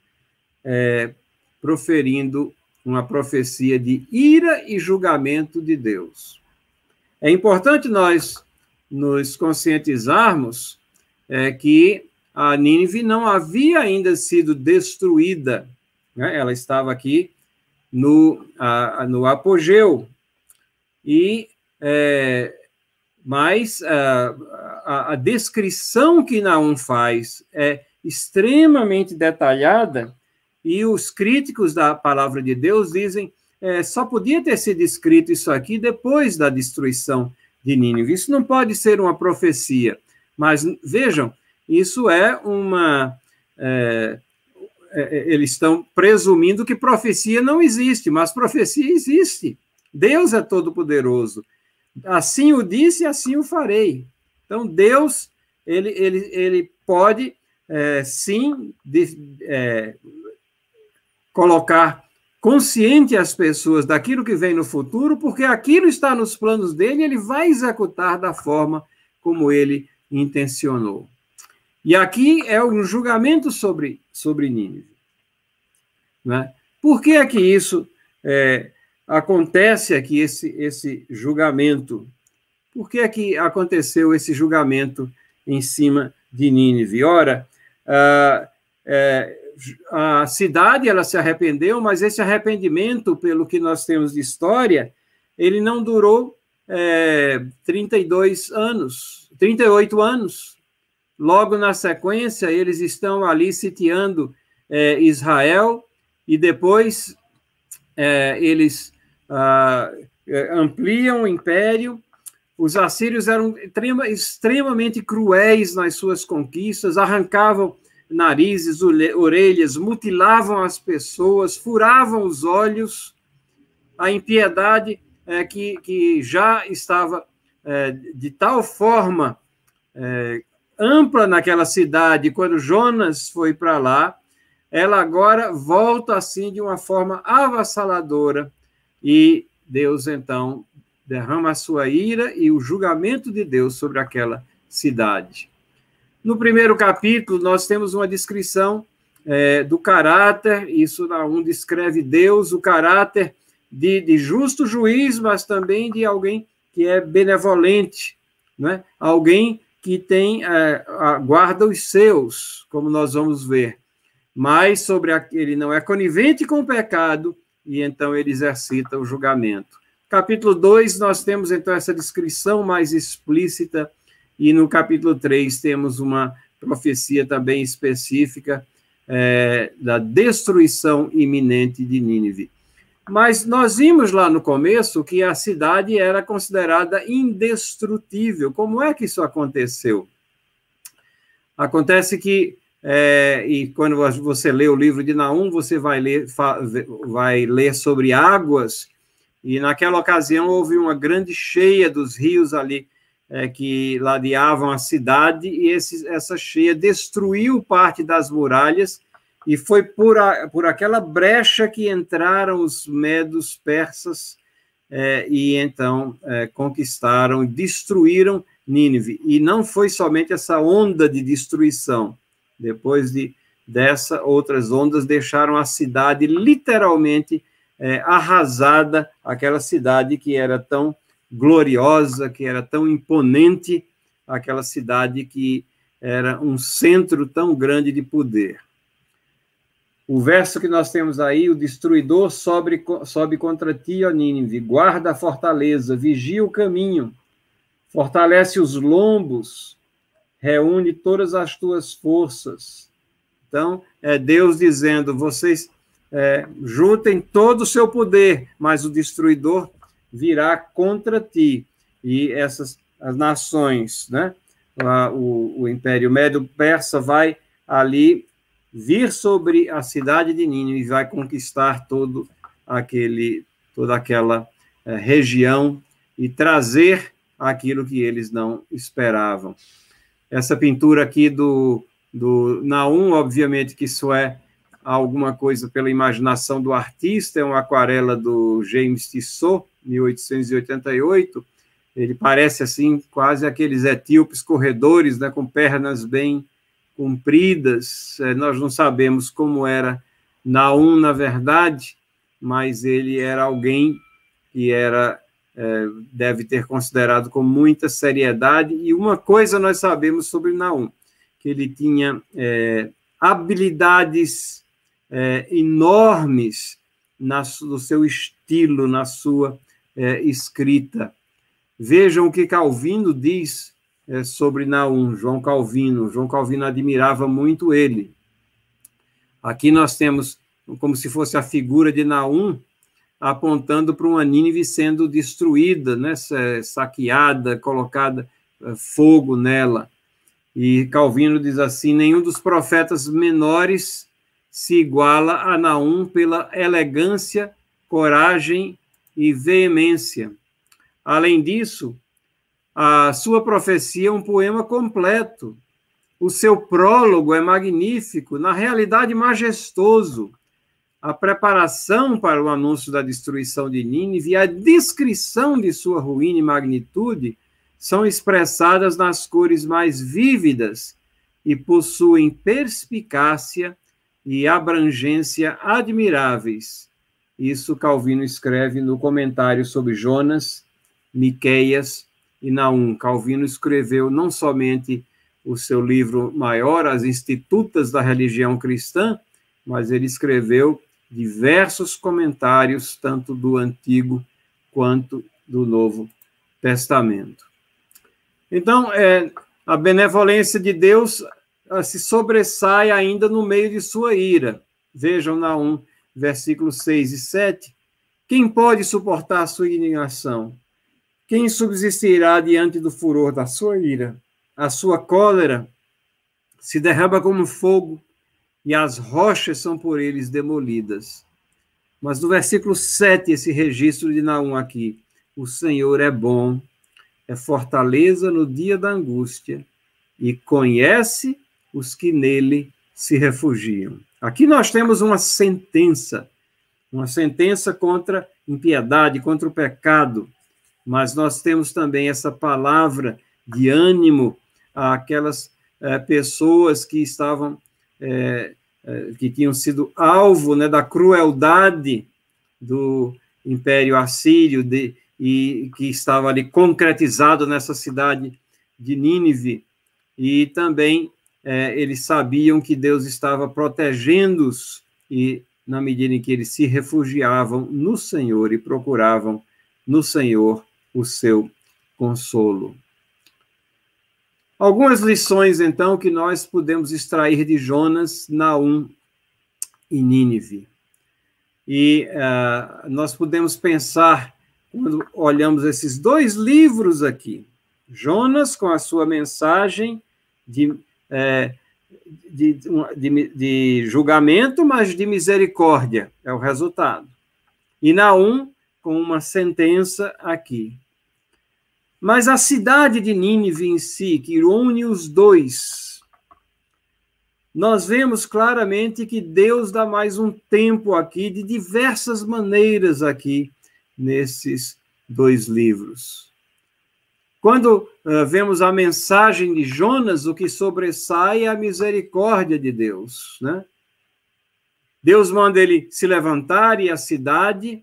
é, proferindo uma profecia de ira e julgamento de Deus. É importante nós nos conscientizarmos é, que a Nínive não havia ainda sido destruída, né? ela estava aqui no, a, no apogeu, e é, mas a, a, a, descrição que Naum faz é extremamente detalhada e os críticos da palavra de Deus dizem é, só podia ter sido escrito isso aqui depois da destruição de Nínive. Isso não pode ser uma profecia. Mas vejam, isso é uma. É, é, é eles estão presumindo que profecia não existe, mas profecia existe. Deus é todo-poderoso. Assim o disse, assim o farei. Então, Deus, ele, ele, ele pode, é, sim, de, é, colocar consciente as pessoas daquilo que vem no futuro, porque aquilo está nos planos dele, ele vai executar da forma como ele intencionou. E aqui é um julgamento sobre, sobre Nínive. Né? Por que é que isso é, acontece aqui, esse, esse julgamento? Por que é que aconteceu esse julgamento em cima de Nínive? Ora, ah, é, a cidade ela se arrependeu, mas esse arrependimento, pelo que nós temos de história, ele não durou é, 32 anos, 38 anos. Logo na sequência, eles estão ali sitiando é, Israel e depois é, eles ah, é, ampliam o império. Os assírios eram extremamente cruéis nas suas conquistas, arrancavam narizes, orelhas, mutilavam as pessoas, furavam os olhos. A impiedade é, que, que já estava é, de tal forma é, ampla naquela cidade, quando Jonas foi para lá, ela agora volta assim de uma forma avassaladora e Deus então derrama a sua ira e o julgamento de Deus sobre aquela cidade. No primeiro capítulo, nós temos uma descrição é, do caráter, isso um descreve Deus, o caráter de, de, justo juiz, mas também de alguém que é benevolente, né? alguém que tem é, guarda os seus, como nós vamos ver. Mas sobre a, ele não é conivente com o pecado, e então ele exercita o julgamento. Capítulo 2, nós temos então essa descrição mais explícita e no capítulo 3 temos uma profecia também específica é, da destruição iminente de Nínive. Mas nós vimos lá no começo que a cidade era considerada indestrutível. Como é que isso aconteceu? Acontece que, é, e quando você lê o livro de Naum, você vai ler, vai ler sobre águas, e naquela ocasião houve uma grande cheia dos rios ali é, que ladeavam a cidade, e esse, essa cheia destruiu parte das muralhas, e foi por, a, por aquela brecha que entraram os medos persas, é, e então é, conquistaram, destruíram Nínive. E não foi somente essa onda de destruição, depois de dessa, outras ondas deixaram a cidade literalmente é, arrasada, aquela cidade que era tão gloriosa, que era tão imponente, aquela cidade que era um centro tão grande de poder. O verso que nós temos aí, o destruidor sobe, sobe contra ti, ó Nínive, guarda a fortaleza, vigia o caminho, fortalece os lombos, reúne todas as tuas forças. Então, é Deus dizendo, vocês é, juntem todo o seu poder, mas o destruidor virá contra ti. E essas as nações, né? O, o Império Médio-Persa vai ali vir sobre a cidade de Nínive e vai conquistar todo aquele, toda aquela é, região e trazer aquilo que eles não esperavam. Essa pintura aqui do, do Naum, obviamente que isso é alguma coisa pela imaginação do artista, é uma aquarela do James Tissot, 1888, ele parece assim quase aqueles etíopes corredores, né, com pernas bem compridas. É, nós não sabemos como era Naum na verdade, mas ele era alguém que era é, deve ter considerado com muita seriedade. E uma coisa nós sabemos sobre Naum, que ele tinha é, habilidades é, enormes na, no seu estilo, na sua é, escrita. Vejam o que Calvino diz é, sobre Naum, João Calvino. João Calvino admirava muito ele. Aqui nós temos como se fosse a figura de Naum apontando para uma Nínive sendo destruída, né, saqueada, colocada é, fogo nela. E Calvino diz assim: nenhum dos profetas menores se iguala a Naum pela elegância, coragem e veemência. Além disso, a sua profecia é um poema completo. O seu prólogo é magnífico, na realidade majestoso. A preparação para o anúncio da destruição de Nínive e a descrição de sua ruína e magnitude são expressadas nas cores mais vívidas e possuem perspicácia e abrangência admiráveis. Isso Calvino escreve no comentário sobre Jonas, Miqueias e Naum. Calvino escreveu não somente o seu livro maior, As Institutas da Religião Cristã, mas ele escreveu diversos comentários, tanto do Antigo quanto do Novo Testamento. Então, é, a benevolência de Deus se sobressai ainda no meio de sua ira. Vejam na 1, versículos 6 e 7. Quem pode suportar a sua indignação? Quem subsistirá diante do furor da sua ira? A sua cólera se derrama como fogo e as rochas são por eles demolidas. Mas no versículo 7, esse registro de Naum aqui, o Senhor é bom, é fortaleza no dia da angústia e conhece os que nele se refugiam. Aqui nós temos uma sentença, uma sentença contra impiedade, contra o pecado, mas nós temos também essa palavra de ânimo àquelas é, pessoas que estavam, é, é, que tinham sido alvo né, da crueldade do Império Assírio de, e que estava ali concretizado nessa cidade de Nínive, e também é, eles sabiam que Deus estava protegendo-os e na medida em que eles se refugiavam no Senhor e procuravam no Senhor o seu consolo. Algumas lições, então, que nós podemos extrair de Jonas, Naum e Nínive. E uh, nós podemos pensar, quando olhamos esses dois livros aqui, Jonas com a sua mensagem de é, de, de, de, julgamento, mas de misericórdia, é o resultado. E Naum com uma sentença aqui. Mas a cidade de Nínive em si, que une os dois, nós vemos claramente que Deus dá mais um tempo aqui, de diversas maneiras aqui, nesses dois livros. Quando uh, vemos a mensagem de Jonas, o que sobressai é a misericórdia de Deus, né? Deus manda ele se levantar e a cidade,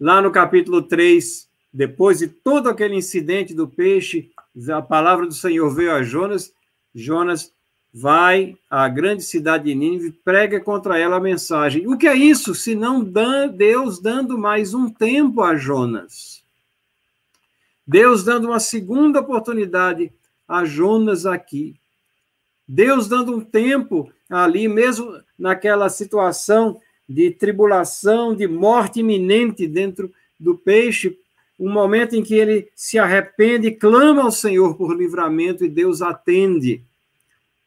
lá no capítulo 3, depois de todo aquele incidente do peixe, a palavra do Senhor veio a Jonas, Jonas vai à grande cidade de Nínive, prega contra ela a mensagem. O que é isso, se não Deus dando mais um tempo a Jonas? Deus dando uma segunda oportunidade a Jonas aqui. Deus dando um tempo ali, mesmo naquela situação de tribulação, de morte iminente dentro do peixe, um momento em que ele se arrepende, clama ao Senhor por livramento e Deus atende.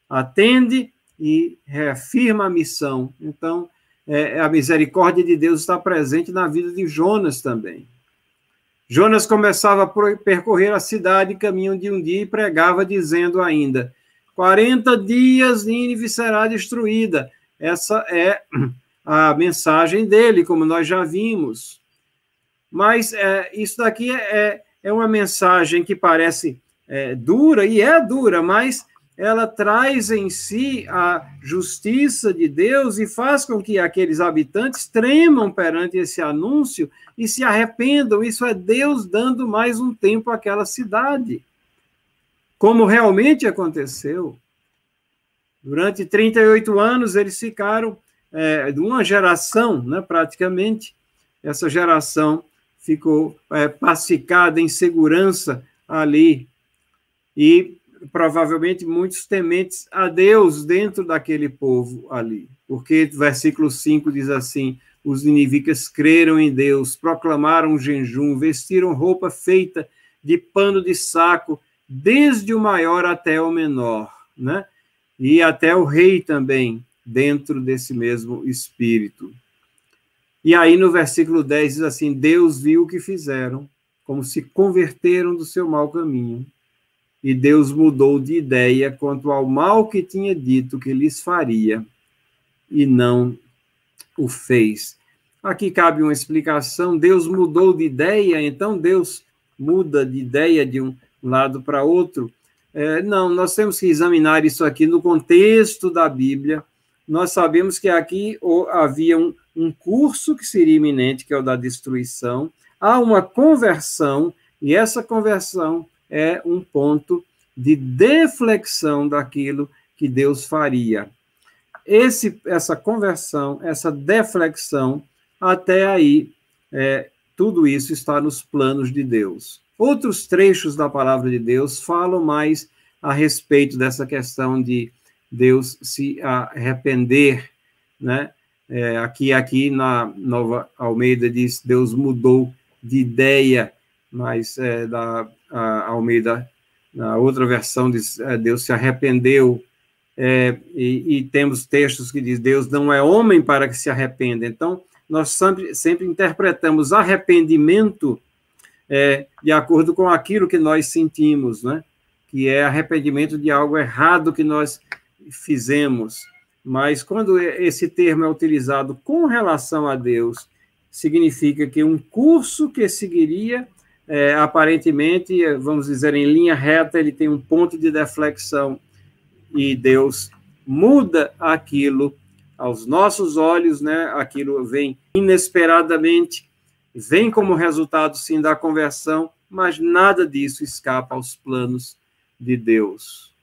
Atende e reafirma a missão. Então, é, a misericórdia de Deus está presente na vida de Jonas também. Jonas começava a percorrer a cidade caminho de um dia e pregava, dizendo ainda: 40 dias Nínive será destruída. Essa é a mensagem dele, como nós já vimos. Mas é, isso daqui é, é uma mensagem que parece é, dura, e é dura, mas ela traz em si a justiça de Deus e faz com que aqueles habitantes tremam perante esse anúncio e se arrependam. Isso é Deus dando mais um tempo àquela cidade. Como realmente aconteceu. Durante 38 anos, eles ficaram, é, uma geração, né, praticamente, essa geração ficou é, pacificada em segurança ali. E provavelmente muitos tementes a Deus dentro daquele povo ali. Porque versículo 5 diz assim: os ninivitas creram em Deus, proclamaram jejum, vestiram roupa feita de pano de saco, desde o maior até o menor, né? E até o rei também, dentro desse mesmo espírito. E aí no versículo 10 diz assim: Deus viu o que fizeram, como se converteram do seu mau caminho e Deus mudou de ideia quanto ao mal que tinha dito que lhes faria, e não o fez. Aqui cabe uma explicação: Deus mudou de ideia, então Deus muda de ideia de um lado para outro. É, não, nós temos que examinar isso aqui no contexto da Bíblia. Nós sabemos que aqui havia um, um curso que seria iminente, que é o da destruição. Há uma conversão, e essa conversão é um ponto de deflexão daquilo que Deus faria. Esse, essa conversão, essa deflexão, até aí, é, tudo isso está nos planos de Deus. Outros trechos da palavra de Deus falam mais a respeito dessa questão de Deus se arrepender, né? É, aqui, aqui na Nova Almeida diz Deus mudou de ideia, mas é, da Almeida, na outra versão diz é, Deus se arrependeu, é, e, e, temos textos que diz Deus não é homem para que se arrependa. Então, nós sempre, sempre interpretamos arrependimento é, de acordo com aquilo que nós sentimos, né? que é arrependimento de algo errado que nós fizemos. Mas quando esse termo é utilizado com relação a Deus, significa que um curso que seguiria é, aparentemente, vamos dizer, em linha reta, ele tem um ponto de deflexão e Deus muda aquilo aos nossos olhos, né? Aquilo vem inesperadamente, vem como resultado sim da conversão, mas nada disso escapa aos planos de Deus.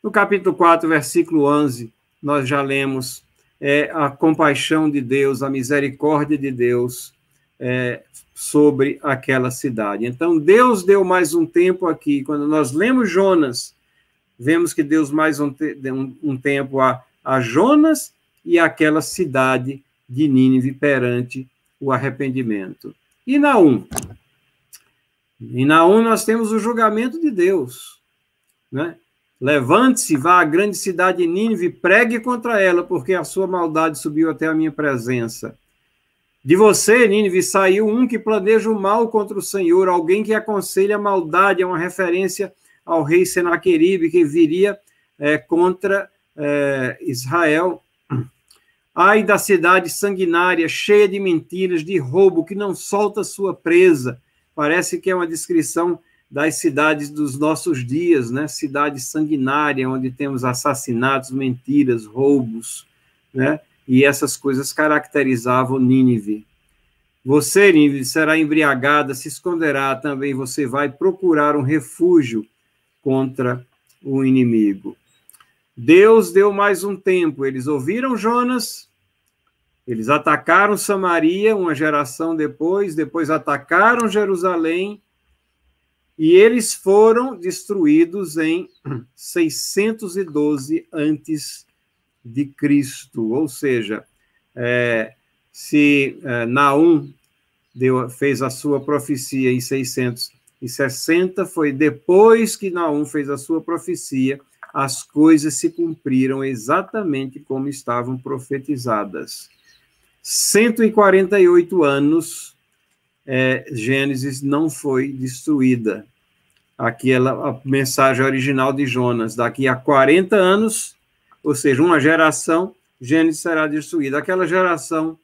No capítulo 4, versículo 11, nós já lemos é, a compaixão de Deus, a misericórdia de Deus, é, sobre aquela cidade. Então, Deus deu mais um tempo aqui. Quando nós lemos Jonas, vemos que Deus mais um, um, um tempo a, a Jonas e aquela cidade de Nínive perante o arrependimento. E Naum? Em Naum nós temos o julgamento de Deus, né? Levante-se, vá à grande cidade de Nínive, pregue contra ela, porque a sua maldade subiu até a minha presença. De você, Nínive, saiu um que planeja o mal contra o Senhor, alguém que aconselha a maldade, é uma referência ao rei Senaqueribe, que viria é, contra é, Israel. Ai da cidade sanguinária, cheia de mentiras, de roubo, que não solta sua presa. Parece que é uma descrição das cidades dos nossos dias, né? Cidade sanguinária, onde temos assassinatos, mentiras, roubos, né? E essas coisas caracterizavam Nínive. Você, Nínive, será embriagada, se esconderá também, você vai procurar um refúgio contra o inimigo. Deus deu mais um tempo, eles ouviram Jonas, eles atacaram Samaria uma geração depois, depois atacaram Jerusalém, e eles foram destruídos em 612 antes de Cristo, ou seja, é, se é, Naum deu, fez a sua profecia em 660, foi depois que Naum fez a sua profecia, as coisas se cumpriram exatamente como estavam profetizadas. 148 anos, é, Gênesis não foi destruída. Aquela a mensagem original de Jonas. Daqui a 40 anos, ou seja, uma geração, Gênesis será destruída. Aquela geração,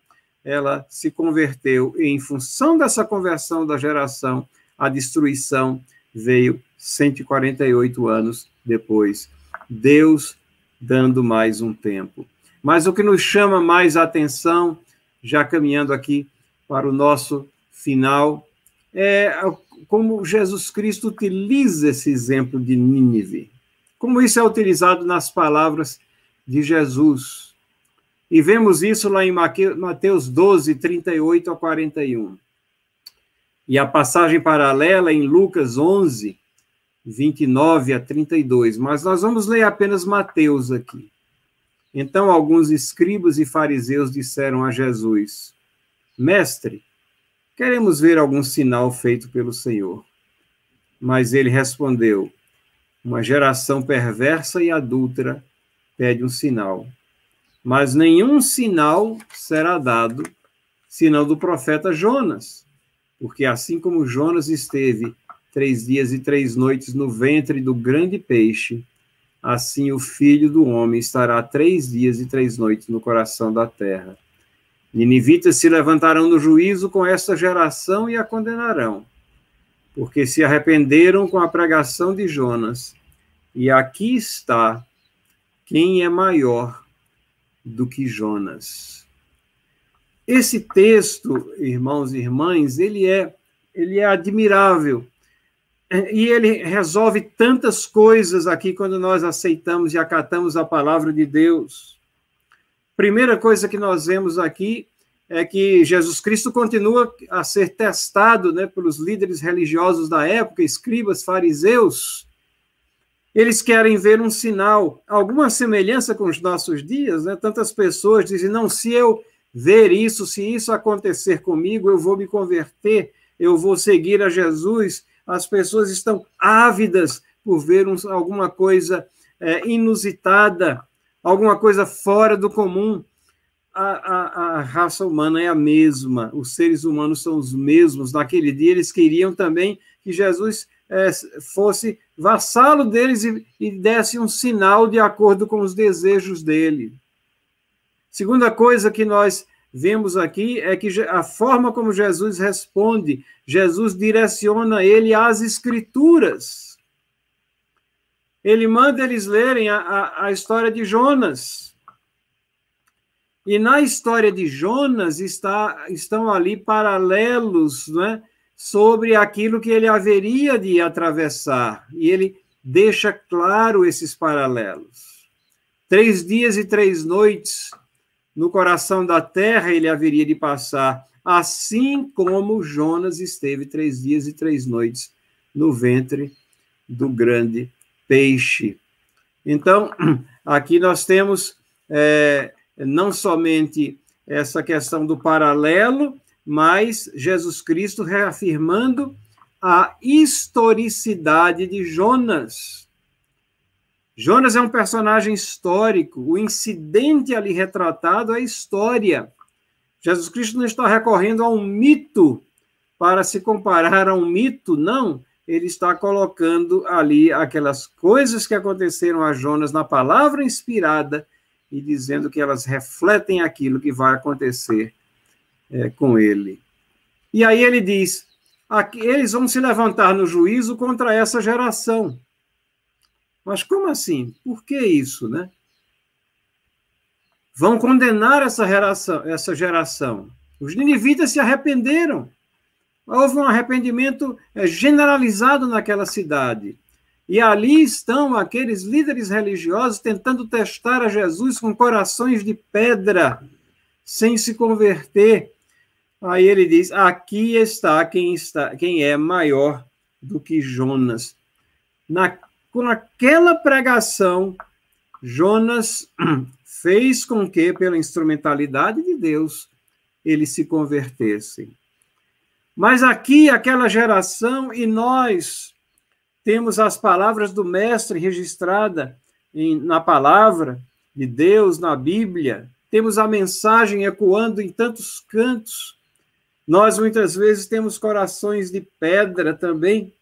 ela se converteu, e em função dessa conversão da geração, a destruição veio 148 anos depois. Deus dando mais um tempo. Mas o que nos chama mais atenção, já caminhando aqui para o nosso final, é como Jesus Cristo utiliza esse exemplo de Nínive. Como isso é utilizado nas palavras de Jesus. E vemos isso lá em Mateus 12, 38 a 41. E a passagem paralela em Lucas 11, 29 a 32. Mas nós vamos ler apenas Mateus aqui. Então, alguns escribas e fariseus disseram a Jesus: Mestre, queremos ver algum sinal feito pelo Senhor. Mas ele respondeu: Uma geração perversa e adúltera pede um sinal. Mas nenhum sinal será dado senão do profeta Jonas. Porque assim como Jonas esteve três dias e três noites no ventre do grande peixe, assim o filho do homem estará três dias e três noites no coração da terra. Ninivitas se levantarão no juízo com esta geração e a condenarão, porque se arrependeram com a pregação de Jonas. E aqui está quem é maior do que Jonas. Esse texto, irmãos e irmãs, ele é, ele é admirável. E ele resolve tantas coisas aqui quando nós aceitamos e acatamos a palavra de Deus. Primeira coisa que nós vemos aqui é que Jesus Cristo continua a ser testado né, pelos líderes religiosos da época, escribas, fariseus, eles querem ver um sinal, alguma semelhança com os nossos dias, né? Tantas pessoas dizem: não, se eu ver isso, se isso acontecer comigo, eu vou me converter, eu vou seguir a Jesus. As pessoas estão ávidas por ver um, alguma coisa é, inusitada, alguma coisa fora do comum. A, a, a, raça humana é a mesma, os seres humanos são os mesmos. Naquele dia, eles queriam também que Jesus é, fosse vassalo deles e, e desse um sinal de acordo com os desejos dele. Segunda coisa que nós vemos aqui é que a forma como Jesus responde, Jesus direciona ele às Escrituras. Ele manda eles lerem a, a, a história de Jonas. E na história de Jonas está, estão ali paralelos, não é? Sobre aquilo que ele haveria de atravessar. E ele deixa claro esses paralelos. Três dias e três noites no coração da terra ele haveria de passar, assim como Jonas esteve três dias e três noites no ventre do grande peixe. Então, aqui nós temos é, não somente essa questão do paralelo, mas Jesus Cristo reafirmando a historicidade de Jonas. Jonas é um personagem histórico, o incidente ali retratado é história. Jesus Cristo não está recorrendo a um mito para se comparar a um mito, não. Ele está colocando ali aquelas coisas que aconteceram a Jonas na palavra inspirada e dizendo que elas refletem aquilo que vai acontecer é, com ele. E aí ele diz: eles vão se levantar no juízo contra essa geração. Mas como assim? Por que isso, né? Vão condenar essa geração, essa geração. Os ninivitas se arrependeram. Houve um arrependimento é, generalizado naquela cidade. E ali estão aqueles líderes religiosos tentando testar a Jesus com corações de pedra, sem se converter. Aí ele diz: aqui está quem está, quem é maior do que Jonas. Na, com aquela pregação, Jonas fez com que, pela instrumentalidade de Deus, eles se convertessem. Mas aqui, aquela geração, e nós temos as palavras do Mestre registrada em, na palavra de Deus, na Bíblia, temos a mensagem ecoando em tantos cantos, nós muitas vezes temos corações de pedra também.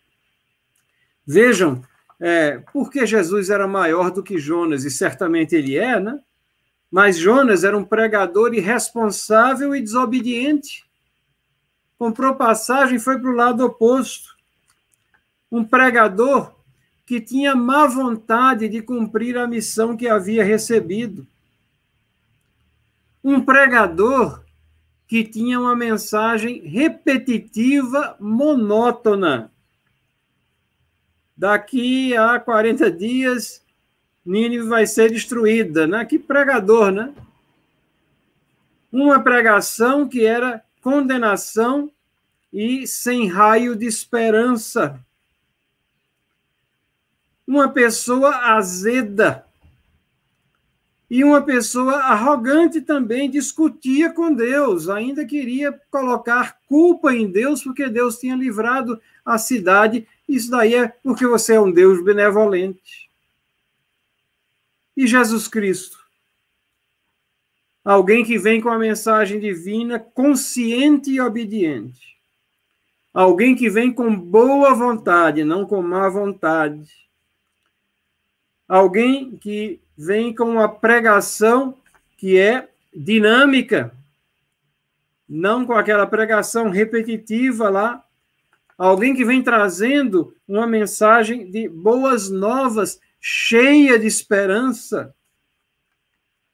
Vejam, é, porque Jesus era maior do que Jonas, e certamente ele é, né? Mas Jonas era um pregador irresponsável e desobediente. Comprou passagem e foi para o lado oposto. um pregador que tinha má vontade de cumprir a missão que havia recebido. Um pregador que tinha uma mensagem repetitiva, monótona. Daqui a 40 dias, Nínive vai ser destruída, né? Que pregador, né? Uma pregação que era condenação e sem raio de esperança. Uma pessoa azeda, e uma pessoa arrogante também discutia com Deus, ainda queria colocar culpa em Deus, porque Deus tinha livrado a cidade. Isso daí é porque você é um Deus benevolente. E Jesus Cristo? Alguém que vem com a mensagem divina consciente e obediente. Alguém que vem com boa vontade, não com má vontade. Alguém que vem com uma pregação que é dinâmica, não com aquela pregação repetitiva lá. Alguém que vem trazendo uma mensagem de boas novas, cheia de esperança.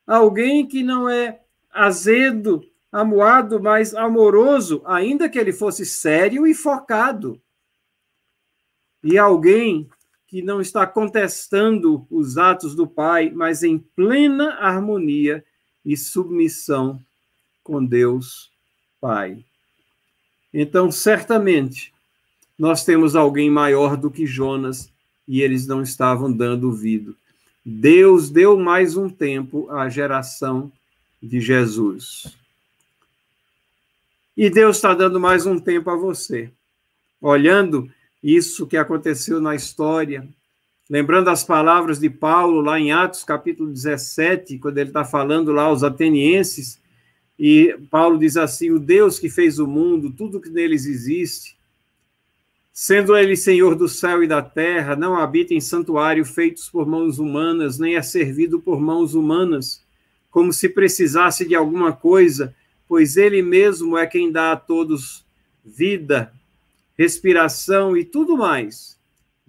Alguém que não é azedo, amuado, mas amoroso, ainda que ele fosse sério e focado. E alguém que não está contestando os atos do Pai, mas em plena harmonia e submissão com Deus Pai. Então, certamente, nós temos alguém maior do que Jonas e eles não estavam dando ouvido. Deus deu mais um tempo à geração de Jesus. E Deus está dando mais um tempo a você. Olhando isso que aconteceu na história. Lembrando as palavras de Paulo lá em Atos capítulo 17, quando ele está falando lá aos atenienses, e Paulo diz assim: O Deus que fez o mundo, tudo que neles existe, sendo ele Senhor do céu e da terra, não habita em santuário feitos por mãos humanas, nem é servido por mãos humanas, como se precisasse de alguma coisa, pois ele mesmo é quem dá a todos vida, respiração e tudo mais.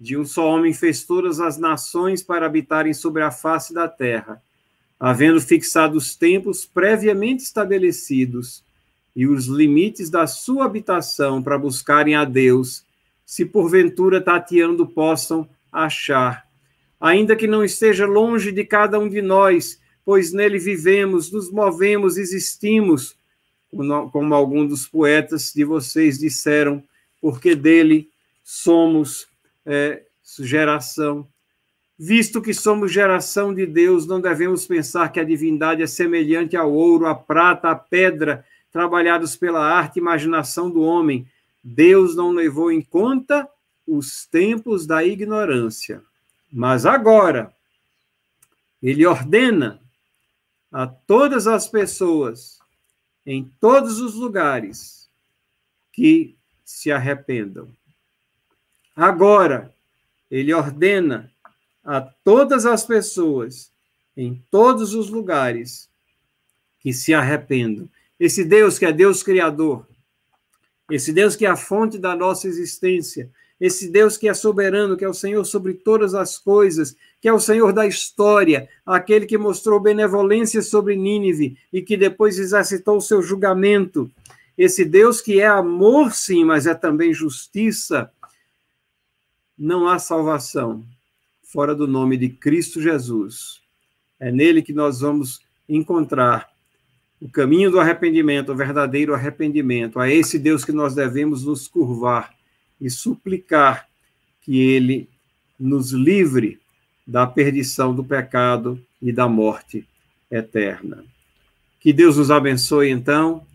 De um só homem fez todas as nações para habitarem sobre a face da terra, havendo fixado os tempos previamente estabelecidos e os limites da sua habitação para buscarem a Deus, se porventura tateando possam achar. Ainda que não esteja longe de cada um de nós, pois nele vivemos, nos movemos, existimos, como alguns dos poetas de vocês disseram, porque dele somos é, geração. Visto que somos geração de Deus, não devemos pensar que a divindade é semelhante ao ouro, à prata, à pedra, trabalhados pela arte e imaginação do homem. Deus não levou em conta os tempos da ignorância. Mas agora, ele ordena a todas as pessoas, em todos os lugares, que se arrependam. Agora, ele ordena a todas as pessoas, em todos os lugares, que se arrependam. Esse Deus que é Deus Criador, esse Deus que é a fonte da nossa existência, esse Deus que é soberano, que é o Senhor sobre todas as coisas, que é o Senhor da história, aquele que mostrou benevolência sobre Nínive e que depois exercitou o seu julgamento, esse Deus que é amor, sim, mas é também justiça. Não há salvação fora do nome de Cristo Jesus. É nele que nós vamos encontrar o caminho do arrependimento, o verdadeiro arrependimento. A esse Deus que nós devemos nos curvar e suplicar que ele nos livre da perdição do pecado e da morte eterna. Que Deus nos abençoe, então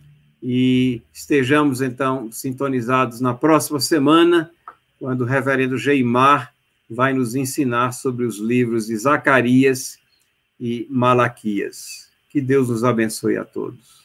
e estejamos então sintonizados na próxima semana, quando o reverendo Geimar vai nos ensinar sobre os livros de Zacarias e Malaquias. Que Deus nos abençoe a todos.